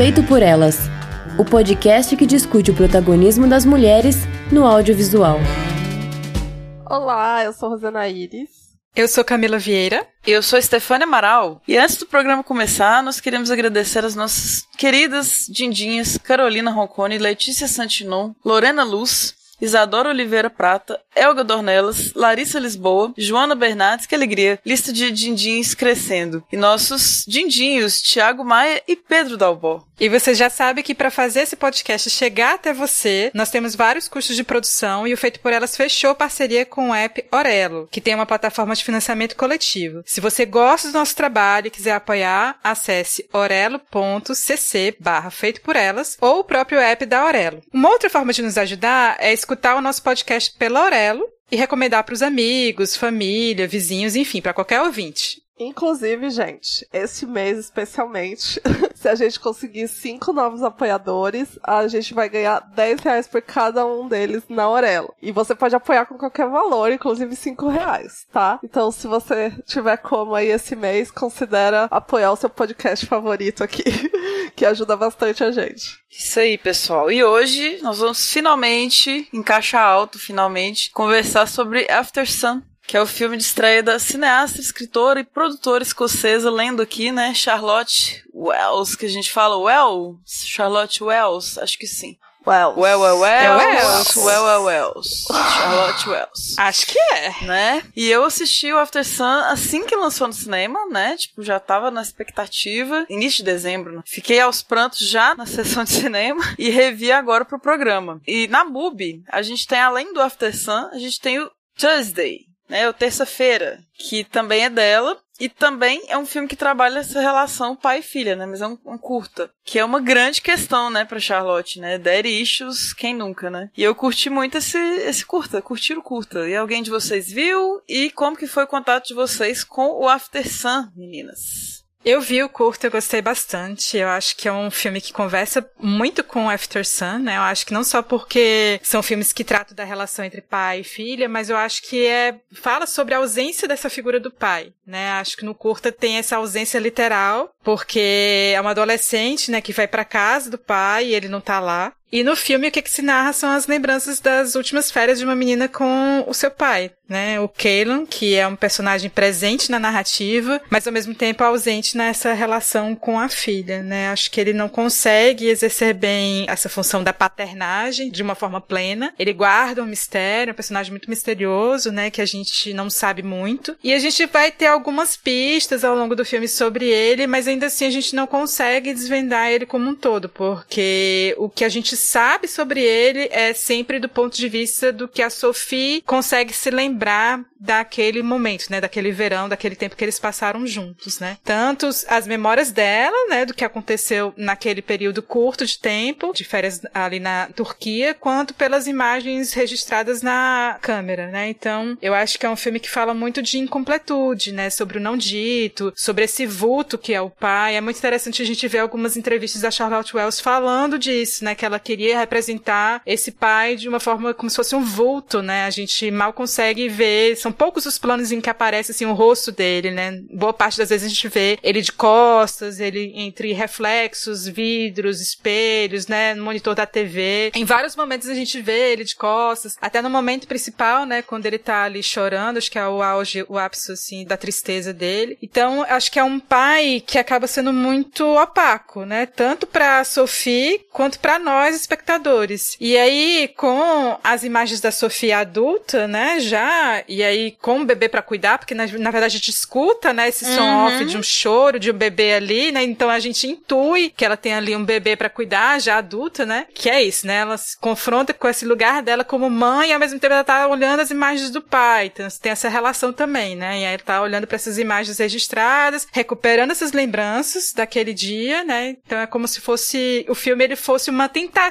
Feito por Elas, o podcast que discute o protagonismo das mulheres no audiovisual. Olá, eu sou Rosana Iris. Eu sou Camila Vieira. Eu sou Stefania Amaral. E antes do programa começar, nós queremos agradecer as nossas queridas dindinhas Carolina Roncone, Letícia Santinon, Lorena Luz, Isadora Oliveira Prata, Elga Dornelas, Larissa Lisboa, Joana Bernardes, que alegria, lista de dindins crescendo. E nossos dindinhos, Tiago Maia e Pedro Dalbó. E você já sabe que para fazer esse podcast chegar até você, nós temos vários custos de produção e o Feito por Elas fechou parceria com o app Orelo, que tem uma plataforma de financiamento coletivo. Se você gosta do nosso trabalho e quiser apoiar, acesse orelo.cc barra Feito por Elas ou o próprio app da Orelo. Uma outra forma de nos ajudar é escutar o nosso podcast pela Orelo e recomendar para os amigos, família, vizinhos, enfim, para qualquer ouvinte. Inclusive, gente, esse mês especialmente, se a gente conseguir cinco novos apoiadores, a gente vai ganhar 10 reais por cada um deles na Aurelo. E você pode apoiar com qualquer valor, inclusive 5 reais, tá? Então, se você tiver como aí esse mês, considera apoiar o seu podcast favorito aqui, que ajuda bastante a gente. Isso aí, pessoal. E hoje nós vamos finalmente, em caixa alto, finalmente, conversar sobre After Sun, que é o filme de estreia da cineasta, escritora e produtora escocesa, lendo aqui, né, Charlotte Wells, que a gente fala Wells, Charlotte Wells, acho que sim. Wells. Well, well, well, É Wells. Wells. Well, well, Wells. Charlotte Wells. Acho que é. Né? E eu assisti o After Sun assim que lançou no cinema, né? Tipo, já tava na expectativa. Início de dezembro, né? Fiquei aos prantos já na sessão de cinema e revi agora pro programa. E na MUBI, a gente tem, além do After Sun, a gente tem o Tuesday, né? O Terça-feira, que também é dela. E também é um filme que trabalha essa relação pai e filha, né? Mas é um, um curta. Que é uma grande questão, né, pra Charlotte, né? Daddy issues, quem nunca, né? E eu curti muito esse, esse curta, curti o curta. E alguém de vocês viu? E como que foi o contato de vocês com o After Sun, meninas? Eu vi o curto, eu gostei bastante. Eu acho que é um filme que conversa muito com After Sun, né? Eu acho que não só porque são filmes que tratam da relação entre pai e filha, mas eu acho que é fala sobre a ausência dessa figura do pai, né? Acho que no curta tem essa ausência literal, porque é uma adolescente, né, que vai para casa do pai e ele não tá lá. E no filme o que, que se narra são as lembranças das últimas férias de uma menina com o seu pai, né? O Caleb, que é um personagem presente na narrativa, mas ao mesmo tempo ausente nessa relação com a filha, né? Acho que ele não consegue exercer bem essa função da paternagem de uma forma plena. Ele guarda um mistério, um personagem muito misterioso, né? Que a gente não sabe muito. E a gente vai ter algumas pistas ao longo do filme sobre ele, mas ainda assim a gente não consegue desvendar ele como um todo, porque o que a gente sabe sobre ele é sempre do ponto de vista do que a Sophie consegue se lembrar daquele momento, né, daquele verão, daquele tempo que eles passaram juntos, né? Tanto as memórias dela, né, do que aconteceu naquele período curto de tempo, de férias ali na Turquia, quanto pelas imagens registradas na câmera, né? Então, eu acho que é um filme que fala muito de incompletude, né, sobre o não dito, sobre esse vulto que é o pai. É muito interessante a gente ver algumas entrevistas da Charlotte Wells falando disso, né, que ela queria representar esse pai de uma forma como se fosse um vulto, né? A gente mal consegue ver, são poucos os planos em que aparece assim o rosto dele, né? Boa parte das vezes a gente vê ele de costas, ele entre reflexos, vidros, espelhos, né, no monitor da TV. Em vários momentos a gente vê ele de costas, até no momento principal, né, quando ele tá ali chorando, acho que é o auge, o ápice assim da tristeza dele. Então, acho que é um pai que acaba sendo muito opaco, né? Tanto para Sophie quanto para nós espectadores. E aí, com as imagens da Sofia adulta, né, já, e aí com o bebê para cuidar, porque na, na, verdade a gente escuta, né, esse som Uhum. off de um choro de um bebê ali, né, então a gente intui que ela tem ali um bebê para cuidar, já adulta, né, que é isso, né, ela se confronta com esse lugar dela como mãe e ao mesmo tempo ela tá olhando as imagens do pai, então tem essa relação também, né, e aí ela tá olhando para essas imagens registradas, recuperando essas lembranças daquele dia, né, então é como se fosse, o filme ele fosse uma tentativa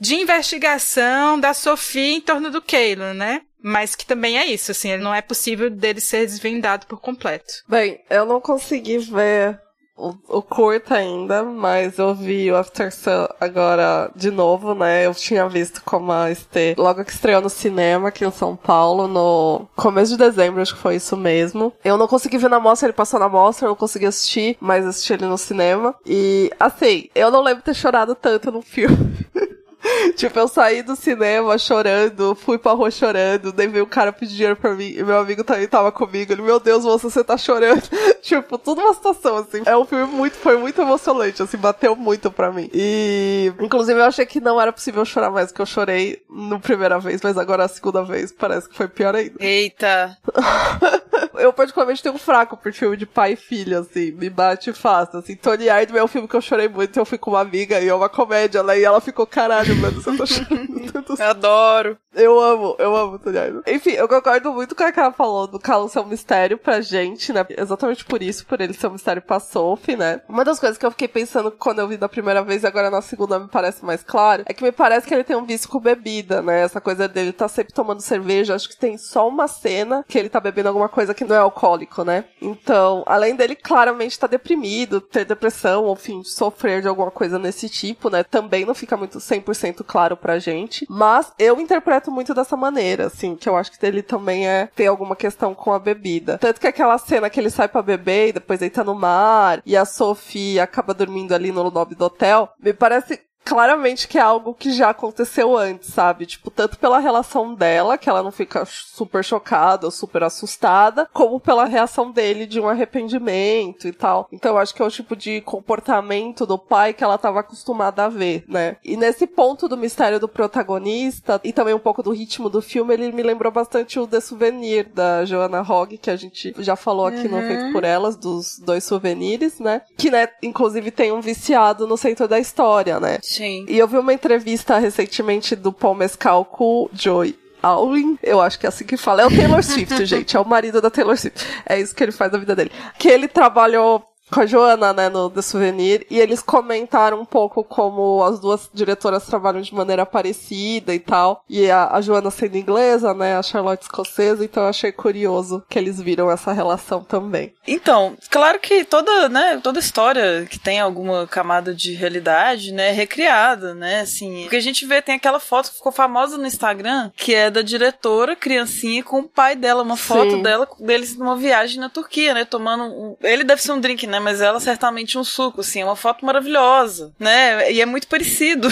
de investigação da Sophie em torno do Caleb, né? Mas que também é isso, assim, não é possível dele ser desvendado por completo. Bem, eu não consegui ver o, o curta ainda, mas eu vi o After Sun agora de novo, né? Eu tinha visto como a Estê logo que estreou no cinema aqui em São Paulo, no começo de dezembro, acho que foi isso mesmo. Eu não consegui ver na mostra, ele passou na mostra, eu não consegui assistir, mas assisti ele no cinema. E, assim, eu não lembro ter chorado tanto no filme. tipo, eu saí do cinema chorando, fui pra rua chorando, daí veio o cara pedir dinheiro pra mim, e meu amigo também tava comigo. Ele, meu Deus, moça, você tá chorando. tipo, tudo uma situação, assim. É um filme muito, foi muito emocionante, assim, bateu muito pra mim. E, inclusive, eu achei que não era possível chorar mais, que eu chorei no primeira vez, mas agora a segunda vez parece que foi pior ainda. Eita! eu particularmente tenho um fraco por filme de pai e filha, assim, me bate fácil, assim. Tony Ardman é um filme que eu chorei muito, eu fui com uma amiga e é uma comédia, né, e ela ficou, caralho, mano, você tá chorando tanto. Adoro. Eu amo, eu amo Tony Ardman. Enfim, eu concordo muito com o que ela falou do Calo ser um mistério pra gente, né, exatamente por isso, por ele ser um mistério pra Sophie, né. Uma das coisas que eu fiquei pensando quando eu vi da primeira vez e agora na segunda me parece mais claro, é que me parece que ele tem um vício com bebida, né, essa coisa dele tá sempre tomando cerveja, acho que tem só uma cena que ele tá bebendo alguma coisa que não é alcoólico, né? Então, além dele claramente estar tá deprimido, ter depressão, ou enfim, sofrer de alguma coisa nesse tipo, né? Também não fica muito 100% claro pra gente. Mas eu interpreto muito dessa maneira, assim, que eu acho que ele também é ter alguma questão com a bebida. Tanto que aquela cena que ele sai para beber e depois deita no mar e a Sophie acaba dormindo ali no lobby do hotel, me parece claramente que é algo que já aconteceu antes, sabe? Tipo, tanto pela relação dela, que ela não fica super chocada ou super assustada, como pela reação dele de um arrependimento e tal. Então eu acho que é o tipo de comportamento do pai que ela estava acostumada a ver, né? E nesse ponto do mistério do protagonista e também um pouco do ritmo do filme, ele me lembrou bastante o The Souvenir da Joanna Hogg, que a gente já falou aqui uhum. no Feito por Elas, dos dois souvenirs, né? Que, né, inclusive tem um viciado no centro da história, né? Sim. E eu vi uma entrevista recentemente do Paul Mescal com o Joey. Alwyn, eu acho que é assim que fala. É o Taylor Swift, gente. É o marido da Taylor Swift. É isso que ele faz na vida dele. Que ele trabalhou com a Joana, né, no The Souvenir, e eles comentaram um pouco como as duas diretoras trabalham de maneira parecida e tal. E a, a Joana sendo inglesa, né, a Charlotte escocesa, então eu achei curioso que eles viram essa relação também. Então, claro que toda, né, toda história que tem alguma camada de realidade, né, é recriada, né, assim. O que a gente vê, tem aquela foto que ficou famosa no Instagram, que é da diretora, criancinha, com o pai dela, uma foto Sim. dela, deles numa viagem na Turquia, né, tomando um... Ele deve ser um drink, né, mas ela certamente um suco, assim, é uma foto maravilhosa, né? E é muito parecido.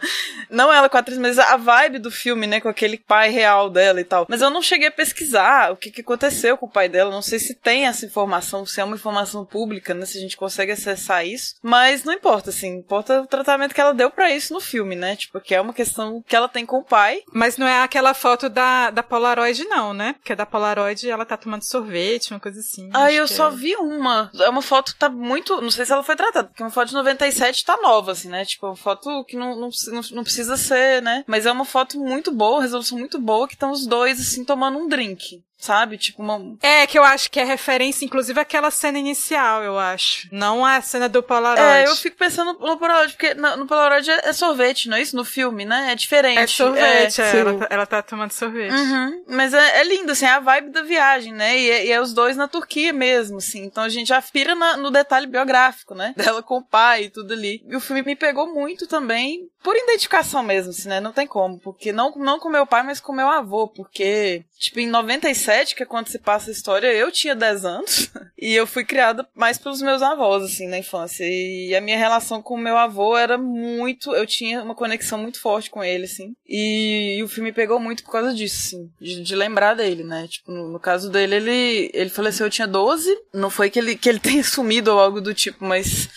não ela com a atriz, mas a vibe do filme, né? Com aquele pai real dela e tal. Mas eu não cheguei a pesquisar o que, que aconteceu com o pai dela. Não sei se tem essa informação, se é uma informação pública, né? Se a gente consegue acessar isso. Mas não importa, assim. Importa o tratamento que ela deu para isso no filme, né? Tipo, que é uma questão que ela tem com o pai. Mas não é aquela foto da, da Polaroid, não, né? Porque da Polaroid ela tá tomando sorvete, uma coisa assim. Ah, eu só é... vi uma. É uma foto tá muito. Não sei se ela foi tratada, porque uma foto de 97 tá nova, assim, né? Tipo, uma foto que não, não, não precisa ser, né? Mas é uma foto muito boa, resolução muito boa, que estão os dois, assim, tomando um drink sabe? Tipo uma... É, que eu acho que é referência, inclusive, àquela cena inicial, eu acho. Não a cena do Polaroid. É, eu fico pensando no Polaroid, porque no, no Polaroid é, é, sorvete, não é isso? No filme, né? É diferente. É sorvete, é, é ela, tá, ela, tá tomando sorvete. Uhum. Mas é, é, lindo, assim, é a vibe da viagem, né? E, é, e é os dois na Turquia mesmo, assim. Então a gente já pira na, no detalhe biográfico, né? Dela com o pai e tudo ali. E o filme me pegou muito também, por identificação mesmo, assim, né? Não tem como. Porque não, não com meu pai, mas com meu avô. Porque, tipo, em 97 2007, que é quando se passa a história, eu tinha 10 anos. e eu fui criada mais pelos meus avós, assim, na infância. E a minha relação com o meu avô era muito. Eu tinha uma conexão muito forte com ele, assim. E, e o filme pegou muito por causa disso, assim. De, de lembrar dele, né? Tipo, no, no, caso dele, ele, ele faleceu, eu tinha 12. Não foi que ele, que ele tenha sumido ou algo do tipo, mas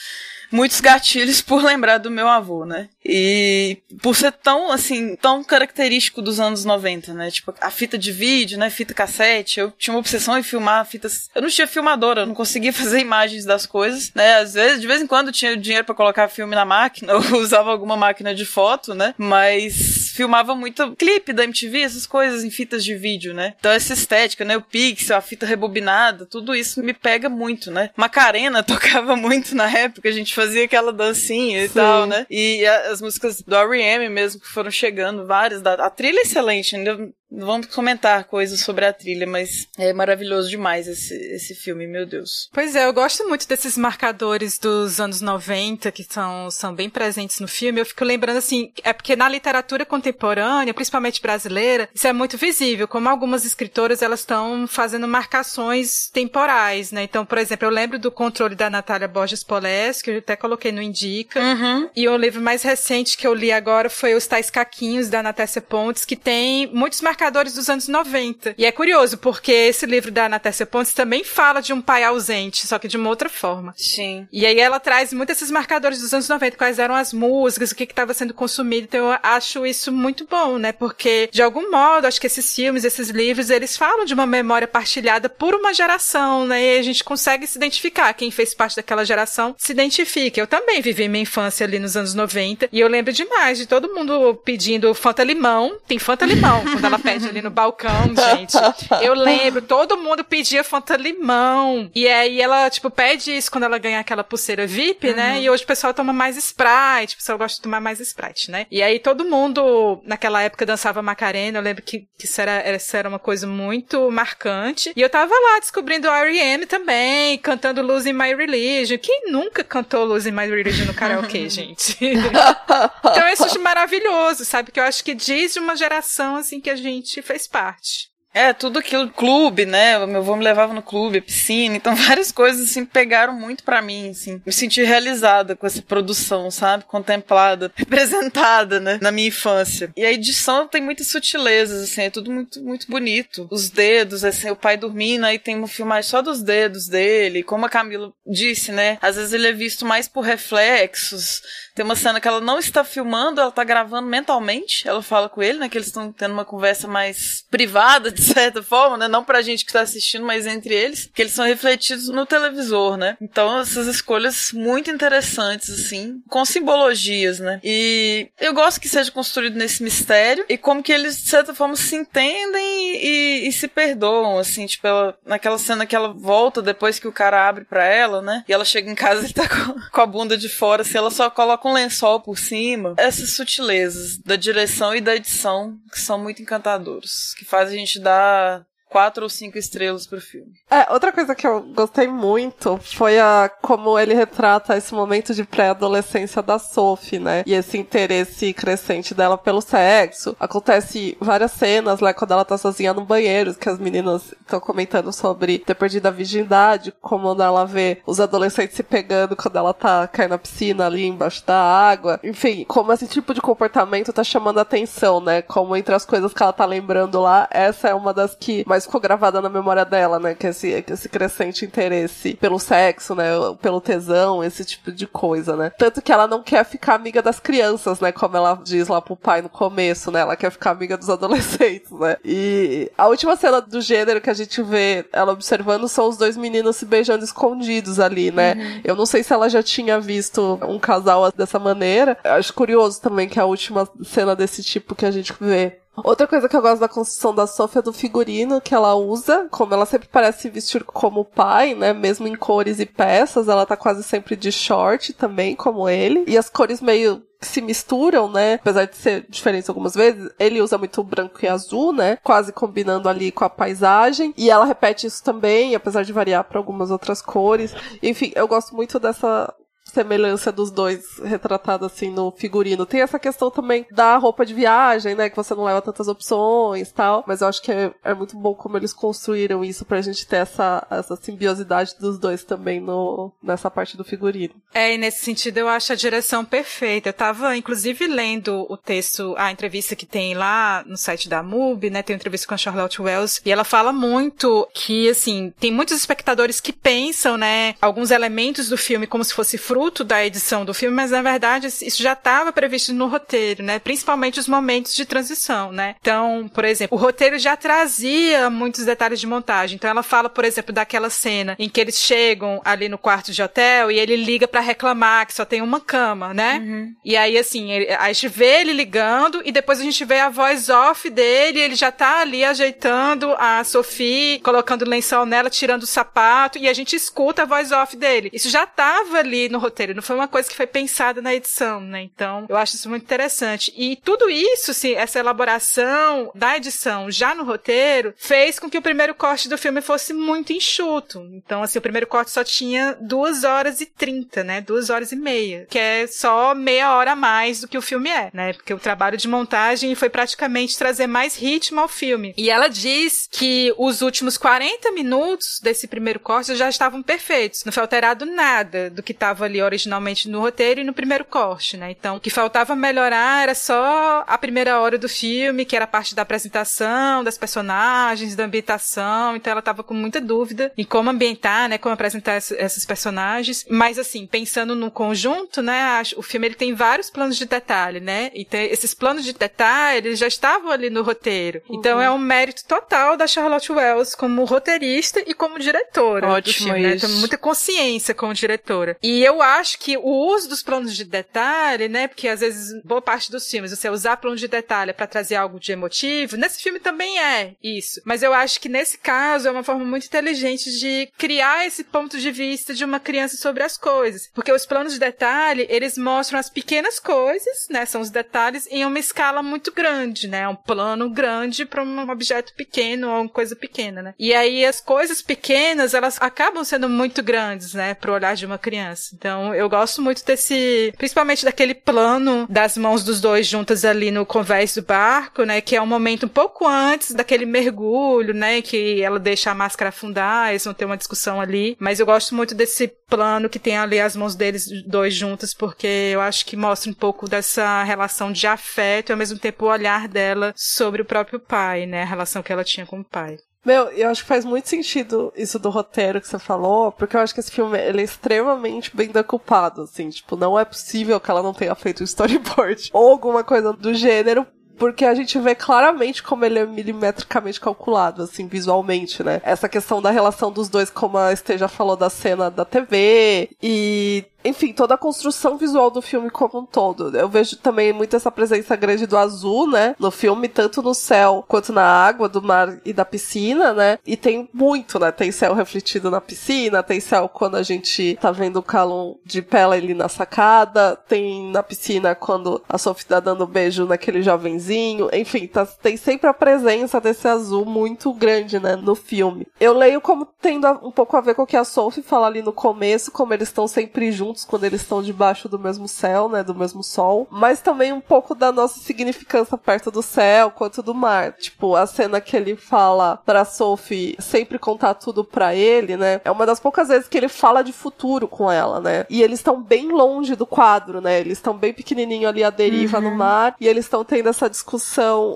muitos gatilhos por lembrar do meu avô, né? E por ser tão, assim, tão característico dos anos 90, né? Tipo, a fita de vídeo, né? Fita cassete. Eu tinha uma obsessão em filmar fitas. Eu não tinha filmadora, eu não conseguia fazer imagens das coisas, né? Às vezes, de vez em quando, tinha dinheiro para colocar filme na máquina, ou usava alguma máquina de foto, né? Mas filmava muito clipe da MTV, essas coisas em fitas de vídeo, né? Então essa estética, né? O pixel, a fita rebobinada, tudo isso me pega muito, né? Macarena tocava muito na época, a gente fazia aquela dancinha e Sim. tal, né? E as músicas do R.E.M. mesmo que foram chegando, várias. Da, a trilha é excelente, ainda Vamos comentar coisas sobre a trilha, mas é maravilhoso demais esse, esse filme, meu Deus. Pois é, eu gosto muito desses marcadores dos anos 90 que são, são bem presentes no filme. Eu fico lembrando assim, é porque na literatura contemporânea, principalmente brasileira, isso é muito visível, como algumas escritoras elas estão fazendo marcações temporais, né? Então, por exemplo, eu lembro do controle da Natália Borges Polés, que eu até coloquei no Indica. Uhum. E o livro mais recente que eu li agora foi Os Tais Caquinhos, da Natécia Pontes, que tem muitos marcadores marcadores dos anos 90. E é curioso, porque esse livro da Natécia Pontes também fala de um pai ausente, só que de uma outra forma. Sim. E aí ela traz muitos esses marcadores dos anos 90, quais eram as músicas, o que estava sendo consumido. Então eu acho isso muito bom, né? Porque, de algum modo, acho que esses filmes, esses livros, eles falam de uma memória partilhada por uma geração, né? E a gente consegue se identificar. Quem fez parte daquela geração se identifica. Eu também vivi minha infância ali nos anos 90 e eu lembro demais de todo mundo pedindo Fanta Limão. Tem Fanta Limão quando ela pede ali no balcão, gente. Eu lembro, todo mundo pedia Fanta Limão. E aí ela, tipo, pede isso quando ela ganha aquela pulseira VIP, né? uhum. né? E hoje o pessoal toma mais Sprite, o pessoal gosta de tomar mais Sprite, né? E aí todo mundo, naquela época, dançava Macarena. Eu lembro que, que isso, era, isso era uma coisa muito marcante. E eu tava lá descobrindo R.E.M. também, cantando Losing My Religion. Quem nunca cantou Losing My Religion no karaokê, gente? então eu acho maravilhoso, sabe? Que eu acho que diz de uma geração, assim, que a gente gente fez parte. É, tudo aquilo, clube, né? Meu avô me levava no clube, piscina, então várias coisas, assim, pegaram muito para mim, assim. Me senti realizada com essa produção, sabe? Contemplada, representada, né? Na minha infância. E a edição tem muitas sutilezas, assim, é tudo muito, muito bonito. Os dedos, assim, o pai dormindo, aí tem uma filmagem só dos dedos dele, como a Camila disse, né? Às vezes ele é visto mais por reflexos, tem uma cena que ela não está filmando, ela está gravando mentalmente. Ela fala com ele, né? Que eles estão tendo uma conversa mais privada, de certa forma, né? Não pra gente que está assistindo, mas entre eles. Que eles são refletidos no televisor, né? Então, essas escolhas muito interessantes, assim, com simbologias, né? E eu gosto que seja construído nesse mistério e como que eles, de certa forma, se entendem e, e se perdoam, assim, tipo, ela, naquela cena que ela volta depois que o cara abre pra ela, né? E ela chega em casa e tá com, com a bunda de fora, assim, ela só coloca um lençol por cima. Essas sutilezas da direção e da edição que são muito encantadoras, que fazem a gente dar quatro ou cinco estrelas pro filme. É, outra coisa que eu gostei muito foi a como ele retrata esse momento de pré-adolescência da Sophie, né? E esse interesse crescente dela pelo sexo. Acontece várias cenas, né, quando ela tá sozinha no banheiro, que as meninas estão comentando sobre ter perdido a virgindade, como ela vê os adolescentes se pegando quando ela tá caindo na piscina ali embaixo da água. Enfim, como esse tipo de comportamento tá chamando a atenção, né? Como entre as coisas que ela tá lembrando lá, essa é uma das que mais ficou gravada na memória dela, né? Que esse, que esse crescente interesse pelo sexo, né? Pelo tesão, esse tipo de coisa, né? Tanto que ela não quer ficar amiga das crianças, né? Como ela diz lá pro pai no começo, né? Ela quer ficar amiga dos adolescentes, né? E a última cena do gênero que a gente vê ela observando são os dois meninos se beijando escondidos ali, né? Uhum. Eu não sei se ela já tinha visto um casal dessa maneira. Eu acho curioso também que a última cena desse tipo que a gente vê Outra coisa que eu gosto da construção da Sophie é do figurino que ela usa, como ela sempre parece vestir como pai, né? Mesmo em cores e peças, ela tá quase sempre de short também, como ele. E as cores meio se misturam, né? Apesar de ser diferentes algumas vezes, ele usa muito branco e azul, né? Quase combinando ali com a paisagem. E ela repete isso também, apesar de variar para algumas outras cores. Enfim, eu gosto muito dessa semelhança dos dois retratada assim no figurino. Tem essa questão também da roupa de viagem, né? Que você não leva tantas opções tal. Mas eu acho que é, é muito bom como eles construíram isso pra gente ter essa, essa simbiosidade dos dois também no, nessa parte do figurino. É, e nesse sentido eu acho a direção perfeita. Eu tava, inclusive, lendo o texto, a entrevista que tem lá no site da MUBI, né? Tem uma entrevista com a Charlotte Wells, e ela fala muito que, assim, tem muitos espectadores que pensam, né, alguns elementos do filme como se fosse fruto fruto da edição do filme, mas na verdade isso já estava previsto no roteiro, né? Principalmente os momentos de transição, né? Então, por exemplo, o roteiro já trazia muitos detalhes de montagem. Então ela fala, por exemplo, daquela cena em que eles chegam ali no quarto de hotel e ele liga para reclamar que só tem uma cama, né? Uhum. E aí assim, ele, a gente vê ele ligando e depois a gente vê a voz off dele, ele já tá ali ajeitando a Sophie, colocando lençol nela, tirando o sapato e a gente escuta a voz off dele. Isso já tava ali no roteiro, não foi uma coisa que foi pensada na edição, né? Então, eu acho isso muito interessante. E tudo isso, sim, essa elaboração da edição já no roteiro, fez com que o primeiro corte do filme fosse muito enxuto. Então, assim, o primeiro corte só tinha duas horas e trinta, né? Duas horas e meia, que é só meia hora a mais do que o filme é, né? Porque o trabalho de montagem foi praticamente trazer mais ritmo ao filme. E ela diz que os últimos 40 minutos desse primeiro corte já estavam perfeitos. Não foi alterado nada do que estava ali originalmente no roteiro e no primeiro corte, né? Então, o que faltava melhorar era só a primeira hora do filme, que era a parte da apresentação, das personagens, da ambientação. Então, ela estava com muita dúvida em como ambientar, né? Como apresentar esses personagens. Mas, assim, pensando no conjunto, né? O filme ele tem vários planos de detalhe, né? E esses planos de detalhe, já estavam ali no roteiro. Uhum. Então, é um mérito total da Charlotte Wells como roteirista e como diretora Ótimo filme, né? Tem muita consciência como diretora. E eu acho que o uso dos planos de detalhe, né? Porque às vezes boa parte dos filmes você usar plano de detalhe para trazer algo de emotivo, nesse filme também é isso. Mas eu acho que nesse caso é uma forma muito inteligente de criar esse ponto de vista de uma criança sobre as coisas. Porque os planos de detalhe, eles mostram as pequenas coisas, né? São os detalhes em uma escala muito grande, né? Um plano grande para um objeto pequeno ou uma coisa pequena, né? E aí as coisas pequenas, elas acabam sendo muito grandes, né, pro olhar de uma criança. Então, eu gosto muito desse, principalmente daquele plano das mãos dos dois juntas ali no convés do barco, né, que é um momento um pouco antes daquele mergulho, né, que ela deixa a máscara afundar, eles vão ter uma discussão ali, mas eu gosto muito desse plano que tem ali as mãos deles dois juntas, porque eu acho que mostra um pouco dessa relação de afeto e ao mesmo tempo o olhar dela sobre o próprio pai, né, a relação que ela tinha com o pai. Meu, eu acho que faz muito sentido isso do roteiro que você falou, porque eu acho que esse filme ele é extremamente bem decupado, assim, tipo, não é possível que ela não tenha feito um storyboard ou alguma coisa do gênero, porque a gente vê claramente como ele é milimetricamente calculado, assim, visualmente, né? Essa questão da relação dos dois, como a Esteja falou da cena da TV, e enfim, toda a construção visual do filme como um todo. Eu vejo também muito essa presença grande do azul, né? No filme, tanto no céu quanto na água do mar e da piscina, né? E tem muito, né? Tem céu refletido na piscina, tem céu quando a gente tá vendo o Calum de pé ali na sacada, tem na piscina quando a Sophie tá dando um beijo naquele jovenzinho. Enfim, tá, tem sempre a presença desse azul muito grande, né? No filme. Eu leio como tendo um pouco a ver com o que a Sophie fala ali no começo, como eles estão sempre juntos juntos quando eles estão debaixo do mesmo céu, né, do mesmo sol, mas também um pouco da nossa significância perto do céu quanto do mar. Tipo, a cena que ele fala pra Sophie sempre contar tudo pra ele, né, é uma das poucas vezes que ele fala de futuro com ela, né, e eles estão bem longe do quadro, né, eles estão bem pequenininho ali à deriva uhum. no mar e eles estão tendo essa discussão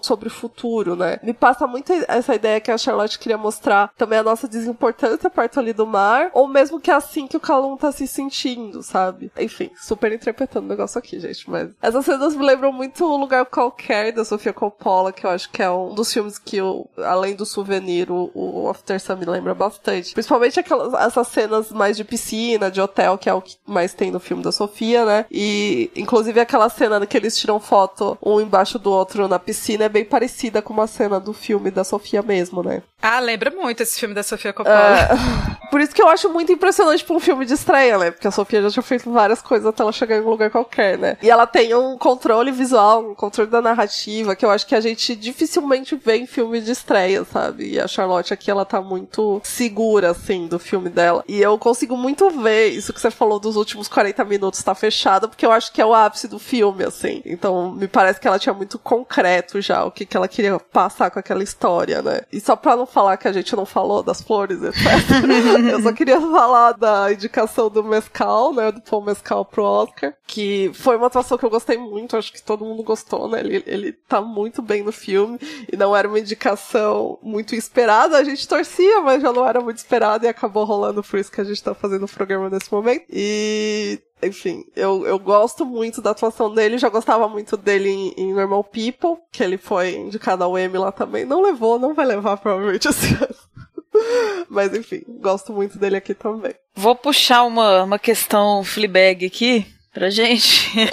sobre o futuro, né. Me passa muito essa ideia que a Charlotte queria mostrar também a nossa desimportância perto ali do mar, ou mesmo que é assim que o Calum tá se sentindo, sabe? Enfim, super interpretando o negócio aqui, gente. Mas essas cenas me lembram muito um lugar qualquer da Sofia Coppola, que eu acho que é um dos filmes que, eu, além do souvenir, o, o After Sun me lembra bastante. Principalmente aquelas essas cenas mais de piscina, de hotel, que é o que mais tem no filme da Sofia, né? E inclusive aquela cena que eles tiram foto um embaixo do outro na piscina é bem parecida com uma cena do filme da Sofia mesmo, né? Ah, lembra muito esse filme da Sofia Coppola. É... Por isso que eu acho muito impressionante pra um filme de estreia, né? Porque a Sofia já tinha feito várias coisas até ela chegar em um lugar qualquer, né? E ela tem um controle visual, um controle da narrativa, que eu acho que a gente dificilmente vê em filme de estreia, sabe? E a Charlotte aqui, ela tá muito segura, assim, do filme dela. E eu consigo muito ver isso que você falou dos últimos 40 minutos tá fechado, porque eu acho que é o ápice do filme, assim. Então, me parece que ela tinha muito concreto já o que, que ela queria passar com aquela história, né? E só pra não falar que a gente não falou das flores, etc. eu só queria falar da indicação do Mescal, né? Do Paul Mescal pro Oscar, que foi uma atuação que eu gostei muito, acho que todo mundo gostou, né? Ele, ele tá muito bem no filme e não era uma indicação muito esperada, a gente torcia, mas já não era muito esperada e acabou rolando por isso que a gente tá fazendo o programa nesse momento. E enfim, eu, eu gosto muito da atuação dele, já gostava muito dele em, em, Normal People, que ele foi indicado ao Emmy lá também. Não levou, não vai levar provavelmente esse ano. Mas enfim, gosto muito dele aqui também. Vou puxar uma, uma questão Fleabag aqui pra gente.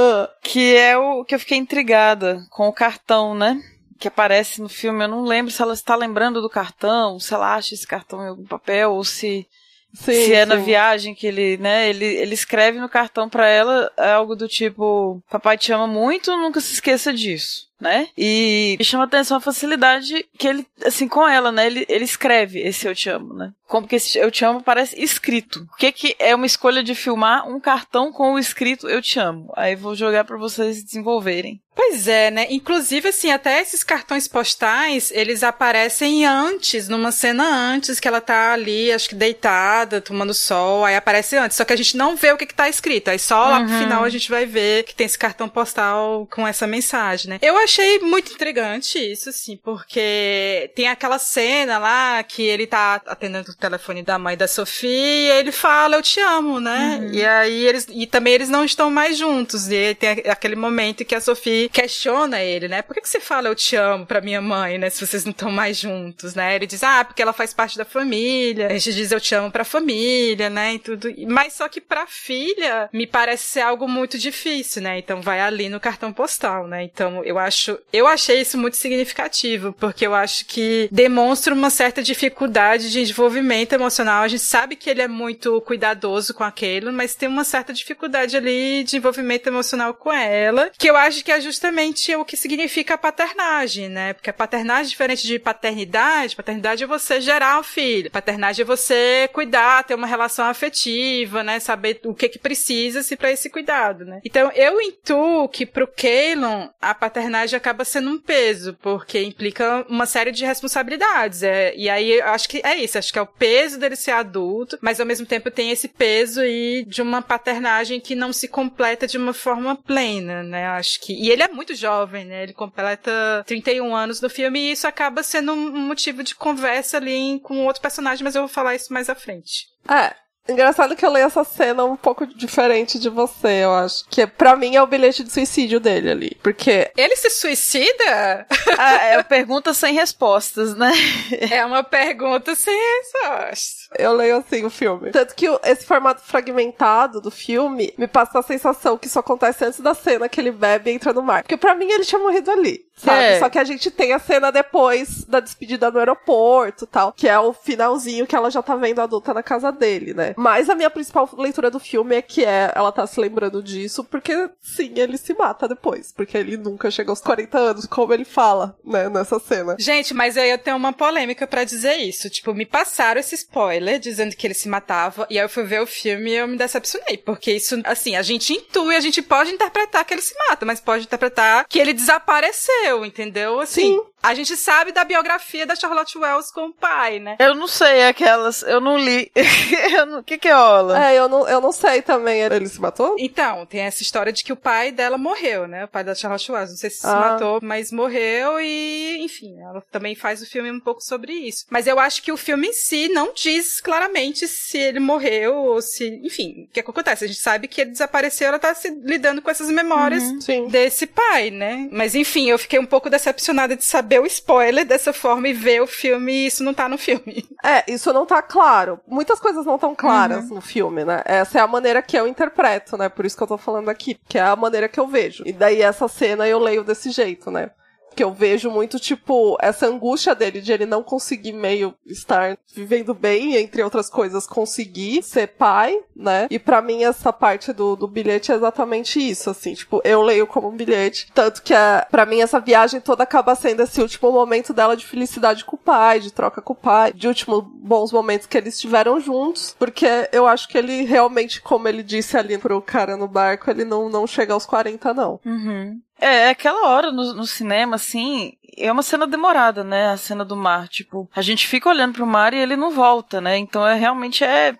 Ah. que é o que eu fiquei intrigada com o cartão, né? Que aparece no filme. Eu não lembro se ela está lembrando do cartão, se ela acha esse cartão em algum papel, ou se Sim, se é sim. na viagem que ele, né, ele, ele escreve no cartão pra ela é algo do tipo, papai te ama muito, nunca se esqueça disso. Né? E me chama atenção a facilidade que ele, assim, com ela, né? Ele, ele escreve esse Eu Te Amo, né? Como que esse Eu Te Amo parece escrito. O que que é uma escolha de filmar um cartão com o escrito Eu Te Amo? Aí vou jogar pra vocês desenvolverem. Pois é, né? Inclusive, assim, até esses cartões postais, eles aparecem antes, numa cena antes, que ela tá ali, acho que deitada, tomando sol, aí aparece antes. Só que a gente não vê o que que tá escrito. Aí só lá pro Uhum. final a gente vai ver que tem esse cartão postal com essa mensagem, né? Eu achei muito intrigante isso, assim, porque tem aquela cena lá que ele tá atendendo o telefone da mãe da Sofia e ele fala, eu te amo, né? E aí eles, e também eles não estão mais juntos. E tem aquele momento que a Sofia questiona ele, né? Por que, que você fala eu te amo pra minha mãe, né? Se vocês não estão mais juntos, né? Ele diz, ah, porque ela faz parte da família. A gente diz eu te amo pra família, né? E tudo. Mas só que pra filha, me parece ser algo muito difícil, né? Então vai ali no cartão postal, né? Então eu acho, eu achei isso muito significativo, porque eu acho que demonstra uma certa dificuldade de desenvolvimento emocional. A gente sabe que ele é muito cuidadoso com aquilo, mas tem uma certa dificuldade ali de envolvimento emocional com ela, que eu acho que é justamente o que significa a paternagem, né? Porque a paternagem, é diferente de paternidade, paternidade é você gerar o filho, paternagem é você cuidar, ter uma relação afetiva, né? Saber o que que precisa se para esse cuidado, né? Então eu intuo que pro Keylon a paternagem acaba sendo um peso, porque implica uma série de responsabilidades. É, e aí eu acho que é isso, acho que é o peso dele ser adulto, mas ao mesmo tempo tem esse peso aí de uma paternagem que não se completa de uma forma plena, né? Acho que. E ele é muito jovem, né? Ele completa 31 anos no filme e isso acaba sendo um motivo de conversa ali com outro personagem, mas eu vou falar isso mais à frente. É. Engraçado que eu leio essa cena um pouco diferente de você, eu acho. Que pra mim é o bilhete de suicídio dele ali. Porque Ele se suicida? Ah, é pergunta sem respostas, né? é uma pergunta sem resposta. eu leio assim o filme. Tanto que esse formato fragmentado do filme me passa a sensação que isso acontece antes da cena que ele bebe e entra no mar. Porque pra mim ele tinha morrido ali. Sabe? É. Só que a gente tem a cena depois da despedida no aeroporto e tal, que é o finalzinho que ela já tá vendo adulta na casa dele, né? Mas a minha principal leitura do filme é que é, ela tá se lembrando disso porque, sim, ele se mata depois. Porque ele nunca chega aos 40 anos, como ele fala, né, nessa cena. Gente, mas aí eu tenho uma polêmica pra dizer isso. Tipo, me passaram esse spoiler dizendo que ele se matava, e aí eu fui ver o filme e eu me decepcionei. Porque isso, assim, a gente intui, a gente pode interpretar que ele se mata, mas pode interpretar que ele desapareceu, entendeu? Assim, Sim. A gente sabe da biografia da Charlotte Wells com o pai, né? Eu não sei aquelas, eu não li. Eu não- O que que rola? É, eu não, eu não sei também. Ele se matou? Então, tem essa história de que o pai dela morreu, né? O pai da Charlotte Wells. Não sei se se Ah. matou, mas morreu e, enfim, ela também faz o filme um pouco sobre isso. Mas eu acho que o filme em si não diz claramente se ele morreu ou se, enfim, o que, é que acontece? A gente sabe que ele desapareceu, ela tá se lidando com essas memórias Sim. desse pai, né? Mas enfim, eu fiquei um pouco decepcionada de saber o spoiler dessa forma e ver o filme e isso não tá no filme. É, isso não tá claro. Muitas coisas não estão claras no filme, né? Essa é a maneira que eu interpreto, né? Por isso que eu tô falando aqui, que é a maneira que eu vejo. E daí essa cena eu leio desse jeito, né? Que eu vejo muito, tipo, essa angústia dele de ele não conseguir meio estar vivendo bem, entre outras coisas, conseguir ser pai, né? E pra mim essa parte do, do bilhete é exatamente isso, assim, tipo, eu leio como um bilhete. Tanto que é, pra mim essa viagem toda acaba sendo esse último momento dela de felicidade com o pai, de troca com o pai, de últimos bons momentos que eles estiveram juntos. Porque eu acho que ele realmente, como ele disse ali pro cara no barco, ele não, não chega aos 40, não. Uhum. É, aquela hora no, no cinema, assim, é uma cena demorada, né? A cena do mar. Tipo, a gente fica olhando pro mar e ele não volta, né? Então é realmente é.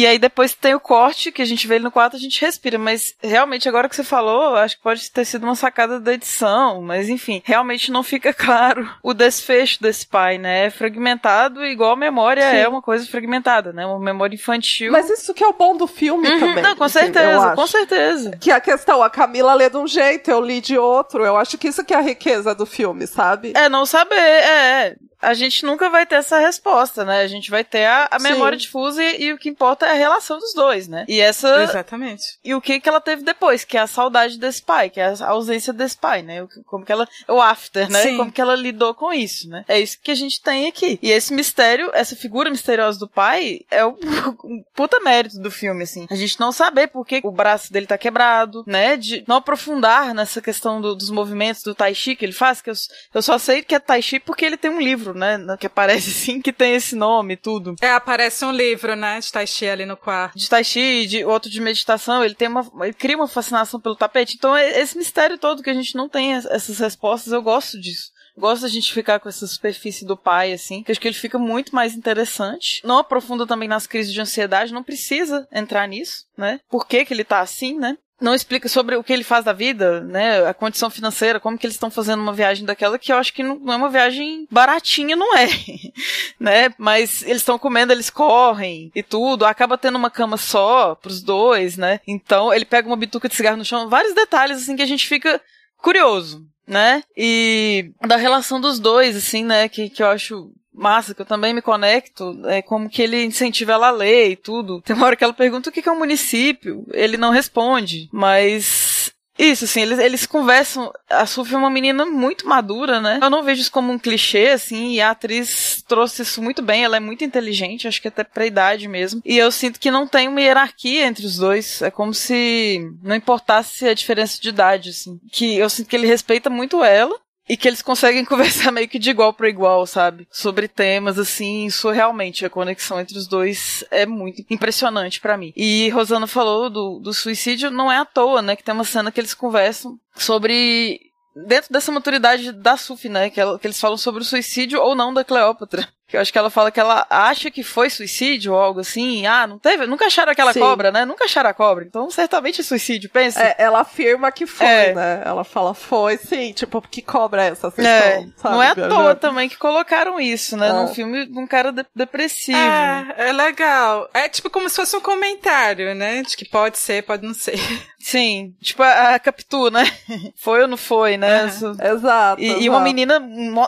E, aí depois tem o corte, que a gente vê ele no quarto, a gente respira. Mas realmente, agora que você falou, acho que pode ter sido uma sacada da edição. Mas enfim, realmente não fica claro o desfecho desse pai, né? É fragmentado, igual a memória Sim. é uma coisa fragmentada, né? Uma memória infantil. Mas isso que é o bom do filme Uhum, também. não, com certeza, com certeza. Que a questão, a Camila lê de um jeito, eu li de outro. Eu acho que isso que é a riqueza do filme, sabe? É, não saber, é, é. A gente nunca vai ter essa resposta, né? A gente vai ter a, a memória difusa e, e, o que importa é a relação dos dois, né? E essa. Exatamente. E o que que ela teve depois, que é a saudade desse pai, que é a ausência desse pai, né? Como que ela. O after, né? Sim. Como que ela lidou com isso, né? É isso que a gente tem aqui. E esse mistério, essa figura misteriosa do pai, é o, o puta mérito do filme, assim. A gente não saber por que o braço dele tá quebrado, né? De não aprofundar nessa questão do, dos movimentos do Tai Chi que ele faz, que eu, eu só sei que é Tai Chi porque ele tem um livro, né? Que aparece assim, que tem esse nome e tudo. É, aparece um livro, né? De Tai Chi ali no quarto. De Tai Chi, de outro de meditação, ele tem uma. Ele cria uma fascinação pelo tapete. Então, esse mistério todo que a gente não tem essas respostas, eu gosto disso. Gosto da gente ficar com essa superfície do pai, assim, que acho que ele fica muito mais interessante. Não aprofunda também nas crises de ansiedade, não precisa entrar nisso, né? Por que que ele tá assim, né? Não explica sobre o que ele faz da vida, né? A condição financeira, como que eles estão fazendo uma viagem daquela que eu acho que não, é uma viagem baratinha, não é, né? Mas eles estão comendo, eles correm e tudo, acaba tendo uma cama só pros dois, né? Então ele pega uma bituca de cigarro no chão, vários detalhes assim que a gente fica curioso, né? E da relação dos dois, assim, né? Que, que eu acho massa, que eu também me conecto, é como que ele incentiva ela a ler e tudo. Tem uma hora que ela pergunta o que é um município, ele não responde, mas isso, assim, eles, eles conversam. A Sophie é uma menina muito madura, né? Eu não vejo isso como um clichê, assim, e a atriz trouxe isso muito bem. Ela é muito inteligente, acho que até pra idade mesmo. E eu sinto que não tem uma hierarquia entre os dois. É como se não importasse a diferença de idade, assim. Que eu sinto que ele respeita muito ela, e que eles conseguem conversar meio que de igual para igual, sabe? Sobre temas assim, isso realmente a conexão entre os dois é muito impressionante para mim. E Rosana falou do, do suicídio, não é à toa, né? Que tem uma cena que eles conversam sobre dentro dessa maturidade da Sufi, né? Que, ela, que eles falam sobre o suicídio ou não da Cleópatra. Que eu acho que ela fala que ela acha que foi suicídio ou algo assim. Ah, não teve. Nunca acharam aquela Sim. cobra, né? Nunca acharam a cobra. Então, certamente é suicídio, pensa. É, ela afirma que foi, é. né? Ela fala, foi, sim. Tipo, que cobra é essa? é. Não é à toa também que colocaram isso, né? É. Num filme de um cara de depressivo. É, é legal. É tipo como se fosse um comentário, né? De que pode ser, pode não ser. Sim, tipo a, a Capitu, né? Foi ou não foi, né? Uhum. Exato. E, exato. e, uma menina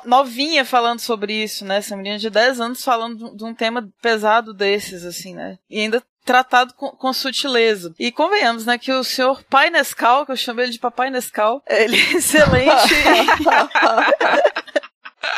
novinha falando sobre isso, né? Essa menina de 10 anos falando de um tema pesado desses, assim, né? E ainda tratado com, com, sutileza. E convenhamos, né, que o senhor Pai Nescau, que eu chamo ele de Papai Nescau, ele é excelente.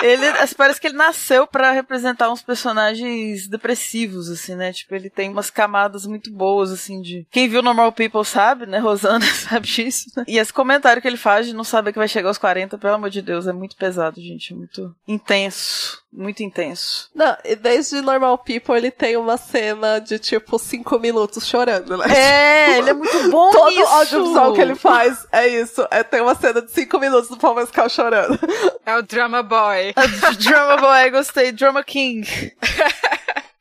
Ele parece que ele nasceu para representar uns personagens depressivos, assim, né? Tipo, ele tem umas camadas muito boas, assim, de. Quem viu Normal People sabe, né? Rosana sabe disso. Né? E esse comentário que ele faz de não saber que vai chegar aos 40, pelo amor de Deus, é muito pesado, gente. É muito intenso. Muito intenso. Não, e desde Normal People ele tem uma cena de tipo cinco minutos chorando, né? É, ele é muito bom Todo nisso. audiovisual que ele faz é isso. É, tem uma cena de cinco minutos do Paul Mescal chorando. É o Drama Boy. drama Boy, gostei. Drama King.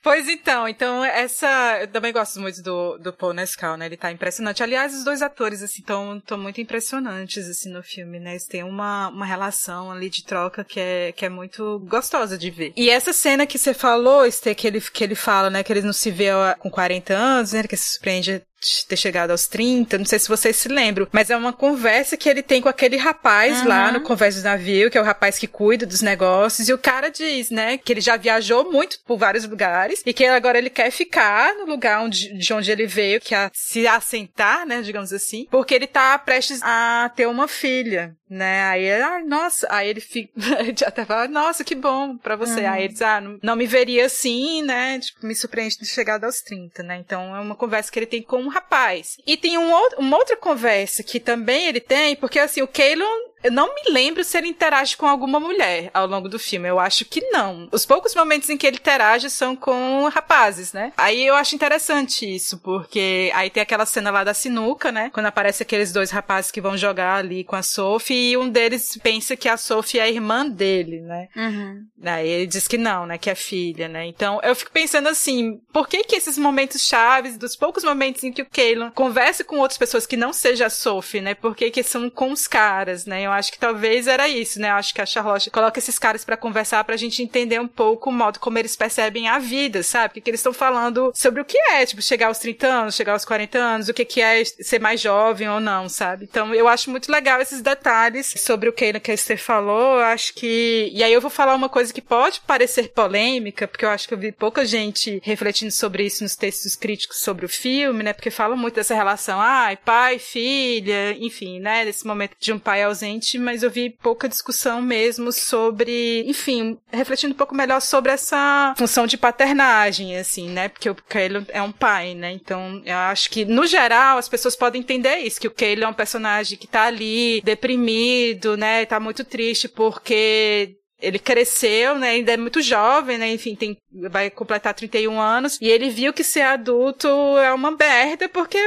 Pois então, então essa. Eu também gosto muito do, do Paul Mescal, né? Ele tá impressionante. Aliás, os dois atores, assim, estão muito impressionantes, assim, no filme, né? Eles têm uma, uma relação ali de troca que é, que é muito gostosa de ver. E essa cena que você falou, Estê, que ele, que ele fala, né? Que ele não se vê com 40 anos, né? Que se surpreende ter chegado aos 30, não sei se vocês se lembram, mas é uma conversa que ele tem com aquele rapaz uhum. lá no Conversa do Navio, que é o rapaz que cuida dos negócios, e o cara diz, né, que ele já viajou muito por vários lugares e que agora ele quer ficar no lugar onde, de onde ele veio, que é se assentar, né, digamos assim, porque ele tá prestes a ter uma filha, né, aí, ai, nossa, aí ele fica, até fala, nossa, que bom pra você, uhum. aí ele diz, ah, não, não, me veria assim, né, tipo, me surpreende ter chegado aos 30, né, então é uma conversa que ele tem com rapaz. E tem um uma outra conversa que também ele tem, porque assim, o Keylon eu não me lembro se ele interage com alguma mulher ao longo do filme. Eu acho que não. Os poucos momentos em que ele interage são com rapazes, né? Aí eu acho interessante isso, porque aí tem aquela cena lá da sinuca, né? Quando aparece aqueles dois rapazes que vão jogar ali com a Sophie e um deles pensa que a Sophie é a irmã dele, né? Uhum. Aí ele diz que não, né? Que é filha, né? Então eu fico pensando assim, por que que esses momentos chaves, dos poucos momentos em que o Kaylon conversa com outras pessoas que não seja a Sophie, né? Por que que são com os caras, né? Eu acho que talvez era isso, né? Acho que a Charlotte coloca esses caras para conversar pra gente entender um pouco o modo como eles percebem a vida, sabe? Porque eles estão falando sobre o que é, tipo, chegar aos 30 anos, chegar aos 40 anos, o que que é ser mais jovem ou não, sabe? Então, eu acho muito legal esses detalhes sobre o que a Esther falou, eu acho que... E aí eu vou falar uma coisa que pode parecer polêmica, porque eu acho que eu vi pouca gente refletindo sobre isso nos textos críticos sobre o filme, né? Porque falam muito dessa relação, ai, ah, pai, filha, enfim, né? Desse momento de um pai ausente, mas eu vi pouca discussão mesmo sobre, enfim, refletindo um pouco melhor sobre essa função de paternagem, assim, né? Porque o Caleb é um pai, né? Então, eu acho que, no geral, as pessoas podem entender isso, que o Caleb é um personagem que tá ali, deprimido, né? Tá muito triste porque ele cresceu, né? Ainda é muito jovem, né? Enfim, tem, vai completar 31 anos. E ele viu que ser adulto é uma merda, porque